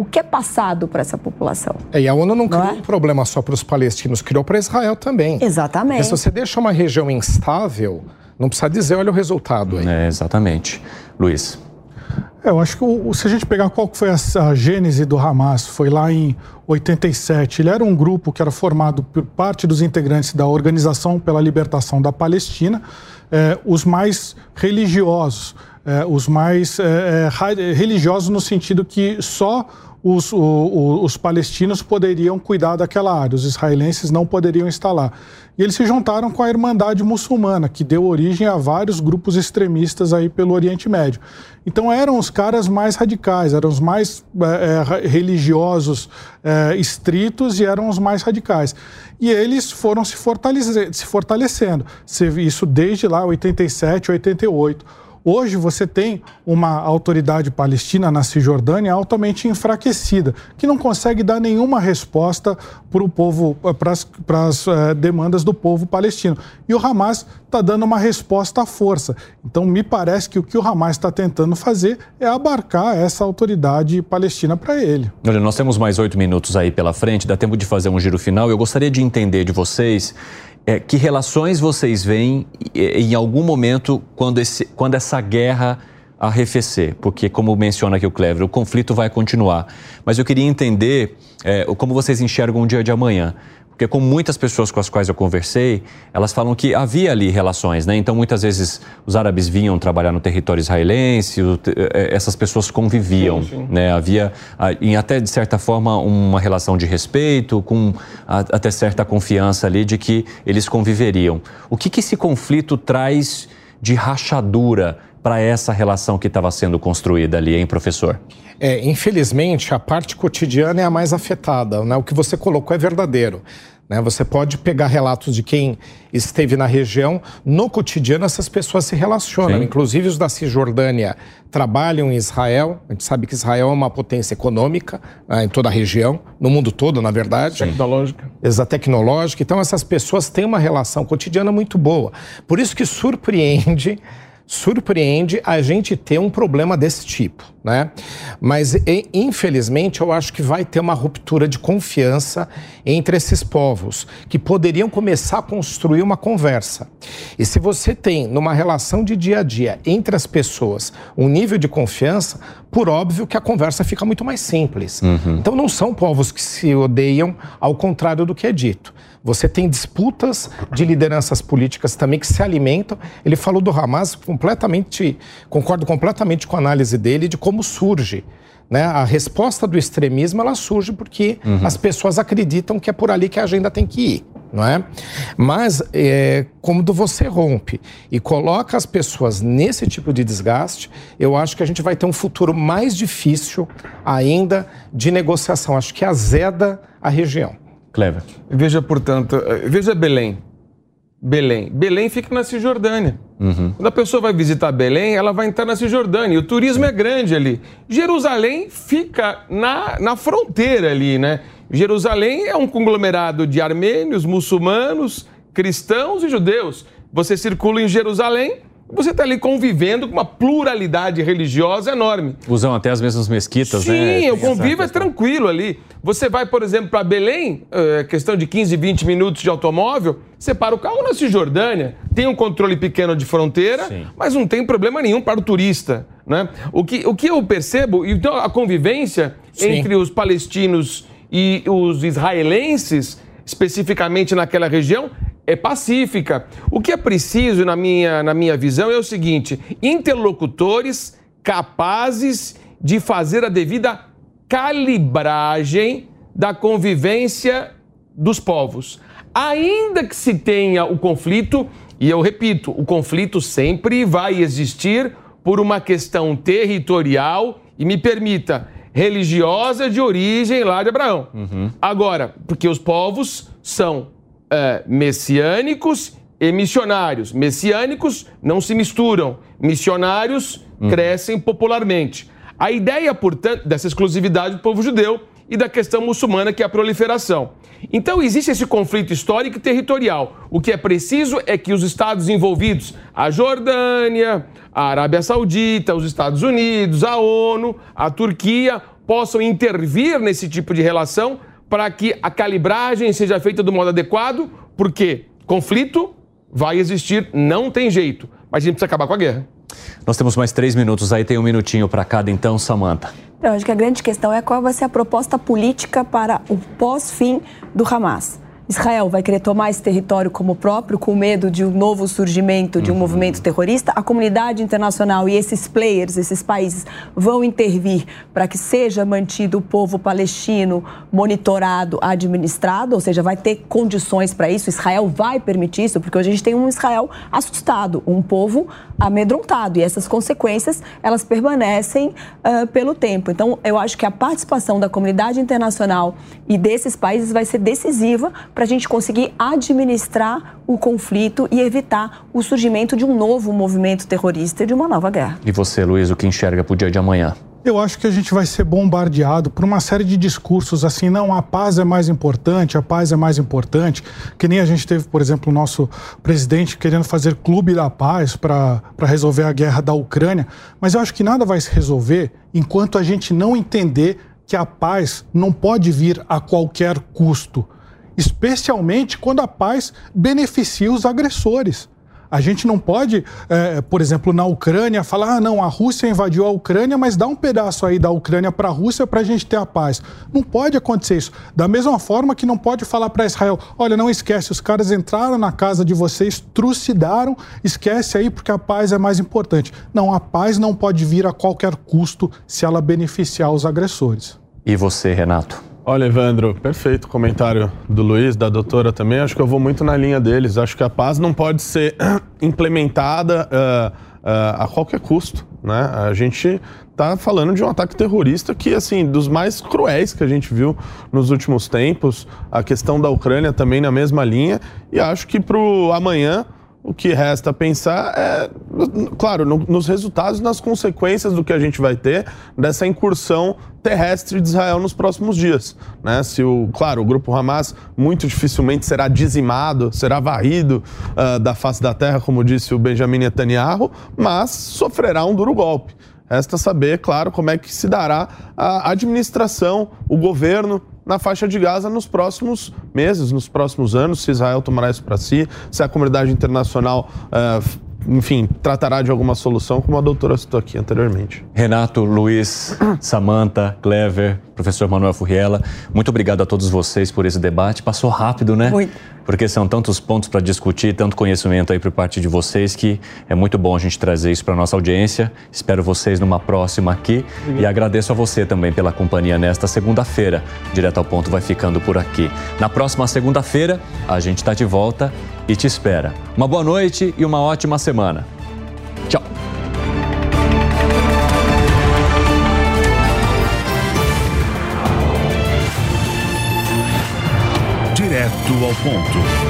O que é passado para essa população? É, E a ONU não criou é? um problema só para os palestinos, criou para Israel também. Exatamente. Porque se você deixa uma região instável, não precisa dizer, olha o resultado aí. É, exatamente. Luiz. É, eu acho que o- se a gente pegar qual que foi a, a gênese do Hamas, foi lá em 87. Ele era um grupo que era formado por parte dos integrantes da Organização pela Libertação da Palestina, eh, os mais religiosos, eh, os mais eh, religiosos no sentido que só os, o- o- os palestinos poderiam cuidar daquela área, os israelenses não poderiam estar lá. E eles se juntaram com a Irmandade Muçulmana, que deu origem a vários grupos extremistas aí pelo Oriente Médio. Então eram os caras mais radicais, eram os mais eh, religiosos eh, estritos e eram os mais radicais. E eles foram se, fortalece- se fortalecendo. Isso desde lá, 87, 88. Hoje você tem uma autoridade palestina na Cisjordânia altamente enfraquecida, que não consegue dar nenhuma resposta para o povo, para as uh, demandas do povo palestino. E o Hamas está dando uma resposta à força. Então, me parece que o que o Hamas está tentando fazer é abarcar essa autoridade palestina para ele. Olha, nós temos mais oito minutos aí pela frente, dá tempo de fazer um giro final. Eu gostaria de entender de vocês é, que relações vocês veem em algum momento quando, esse, quando essa guerra arrefecer? Porque, como menciona aqui o Clever, o conflito vai continuar. Mas eu queria entender é, como vocês enxergam o dia de amanhã. Porque com muitas pessoas com as quais eu conversei, elas falam que havia ali relações, né? Então muitas vezes os árabes vinham trabalhar no território israelense, eh, essas pessoas conviviam, sim, sim. né? Havia em até de certa forma uma relação de respeito, com até certa confiança ali de que eles conviveriam. O que, que esse conflito traz de rachadura para essa relação que estava sendo construída ali, hein, professor? É, infelizmente, a parte cotidiana é a mais afetada. Né? O que você colocou é verdadeiro. Né? Você pode pegar relatos de quem esteve na região. No cotidiano, essas pessoas se relacionam. Sim. Inclusive, os da Cisjordânia trabalham em Israel. A gente sabe que Israel é uma potência econômica né, em toda a região, no mundo todo, na verdade. Tecnológica. Exato, tecnológica. Então, essas pessoas têm uma relação cotidiana muito boa. Por isso que surpreende surpreende a gente ter um problema desse tipo, né? Mas infelizmente eu acho que vai ter uma ruptura de confiança entre esses povos que poderiam começar a construir uma conversa. E se você tem numa relação de dia a dia entre as pessoas um nível de confiança, por óbvio que a conversa fica muito mais simples. Uhum. Então não são povos que se odeiam, ao contrário do que é dito. Você tem disputas de lideranças políticas também que se alimentam. Ele falou do Hamas completamente, concordo completamente com a análise dele de como surge. Né? A resposta do extremismo ela surge porque uhum. as pessoas acreditam que é por ali que a agenda tem que ir, não é? Mas é, quando você rompe e coloca as pessoas nesse tipo de desgaste, eu acho que a gente vai ter um futuro mais difícil ainda de negociação. Acho que azeda a região. Clever. Veja, portanto, eh, veja Belém. Belém. Belém fica na Cisjordânia. Uhum. Quando a pessoa vai visitar Belém, ela vai entrar na Cisjordânia. O turismo é grande ali. Jerusalém fica na, na fronteira ali, né? Jerusalém é um conglomerado de armênios, muçulmanos, cristãos e judeus. Você circula em Jerusalém, você está ali convivendo com uma pluralidade religiosa enorme. Usam até as mesmas mesquitas, Sim, né? Sim, o convívio é tranquilo ali. Você vai, por exemplo, para Belém, é, questão de 15, 20 minutos de automóvel, você para o carro na Cisjordânia, tem um controle pequeno de fronteira, Sim. mas não tem problema nenhum para o turista. Né? O, que, o que eu percebo, então a convivência Sim. entre os palestinos e os israelenses, especificamente naquela região, é pacífica. O que é preciso, na minha, na minha visão, é o seguinte: interlocutores capazes de fazer a devida calibragem da convivência dos povos. Ainda que se tenha o conflito, e eu repito, o conflito sempre vai existir por uma questão territorial e me permita, religiosa de origem lá de Abraão. Uhum. Agora, porque os povos são é, messiânicos e missionários. Messiânicos não se misturam, missionários uhum. crescem popularmente. A ideia, portanto, dessa exclusividade do povo judeu e da questão muçulmana, que é a proliferação. Então, existe esse conflito histórico e territorial. O que é preciso é que os estados envolvidos, a Jordânia, a Arábia Saudita, os Estados Unidos, a ONU, a Turquia, possam intervir nesse tipo de relação para que a calibragem seja feita do modo adequado, porque conflito vai existir, não tem jeito. Mas a gente precisa acabar com a guerra. Nós temos mais três minutos aí, tem um minutinho para cada, então, Samanta. Eu acho que a grande questão é qual vai ser a proposta política para o pós-fim do Hamas. Israel vai querer tomar esse território como próprio, com medo de um novo surgimento de um uhum. movimento terrorista. A comunidade internacional e esses players, esses países, vão intervir para que seja mantido o povo palestino monitorado, administrado, ou seja, vai ter condições para isso. Israel vai permitir isso, porque hoje a gente tem um Israel assustado, um povo amedrontado. E essas consequências, elas permanecem uh, pelo tempo. Então, eu acho que a participação da comunidade internacional e desses países vai ser decisiva para a gente conseguir administrar o conflito e evitar o surgimento de um novo movimento terrorista e de uma nova guerra. E você, Luiz, o que enxerga para o dia de amanhã? Eu acho que a gente vai ser bombardeado por uma série de discursos assim, não, a paz é mais importante, a paz é mais importante, que nem a gente teve, por exemplo, o nosso presidente querendo fazer clube da paz para resolver a guerra da Ucrânia, mas eu acho que nada vai se resolver enquanto a gente não entender que a paz não pode vir a qualquer custo, especialmente quando a paz beneficia os agressores. A gente não pode, é, por exemplo, na Ucrânia, falar: ah, não, a Rússia invadiu a Ucrânia, mas dá um pedaço aí da Ucrânia para a Rússia para a gente ter a paz. Não pode acontecer isso. Da mesma forma que não pode falar para Israel: olha, não esquece, os caras entraram na casa de vocês, trucidaram, esquece aí porque a paz é mais importante. Não, a paz não pode vir a qualquer custo se ela beneficiar os agressores. E você, Renato? Olha, Evandro, perfeito comentário do Luiz, da doutora também. Acho que eu vou muito na linha deles. Acho que a paz não pode ser implementada uh, uh, a qualquer custo. Né? A gente está falando de um ataque terrorista que, assim, dos mais cruéis que a gente viu nos últimos tempos. A questão da Ucrânia também na mesma linha. E acho que para o amanhã o que resta pensar é, claro, no, nos resultados, nas consequências do que a gente vai ter dessa incursão terrestre de Israel nos próximos dias. Né? Se o, claro, o grupo Hamas muito dificilmente será dizimado, será varrido uh, da face da terra, como disse o Benjamin Netanyahu, mas sofrerá um duro golpe. Resta saber, claro, como é que se dará a administração, o governo na faixa de Gaza nos próximos meses, nos próximos anos, se Israel tomará isso para si, se a comunidade internacional uh, enfim, tratará de alguma solução, como a doutora citou aqui anteriormente. Renato, Luiz, Samanta, Clever, professor Manuel Furriela, muito obrigado a todos vocês por esse debate. Passou rápido, né? Muito. Porque são tantos pontos para discutir, tanto conhecimento aí por parte de vocês que é muito bom a gente trazer isso para nossa audiência. Espero vocês numa próxima aqui e agradeço a você também pela companhia nesta segunda-feira. Direto ao ponto vai ficando por aqui. Na próxima segunda-feira a gente está de volta e te espera. Uma boa noite e uma ótima semana. Tchau. Direto ao ponto.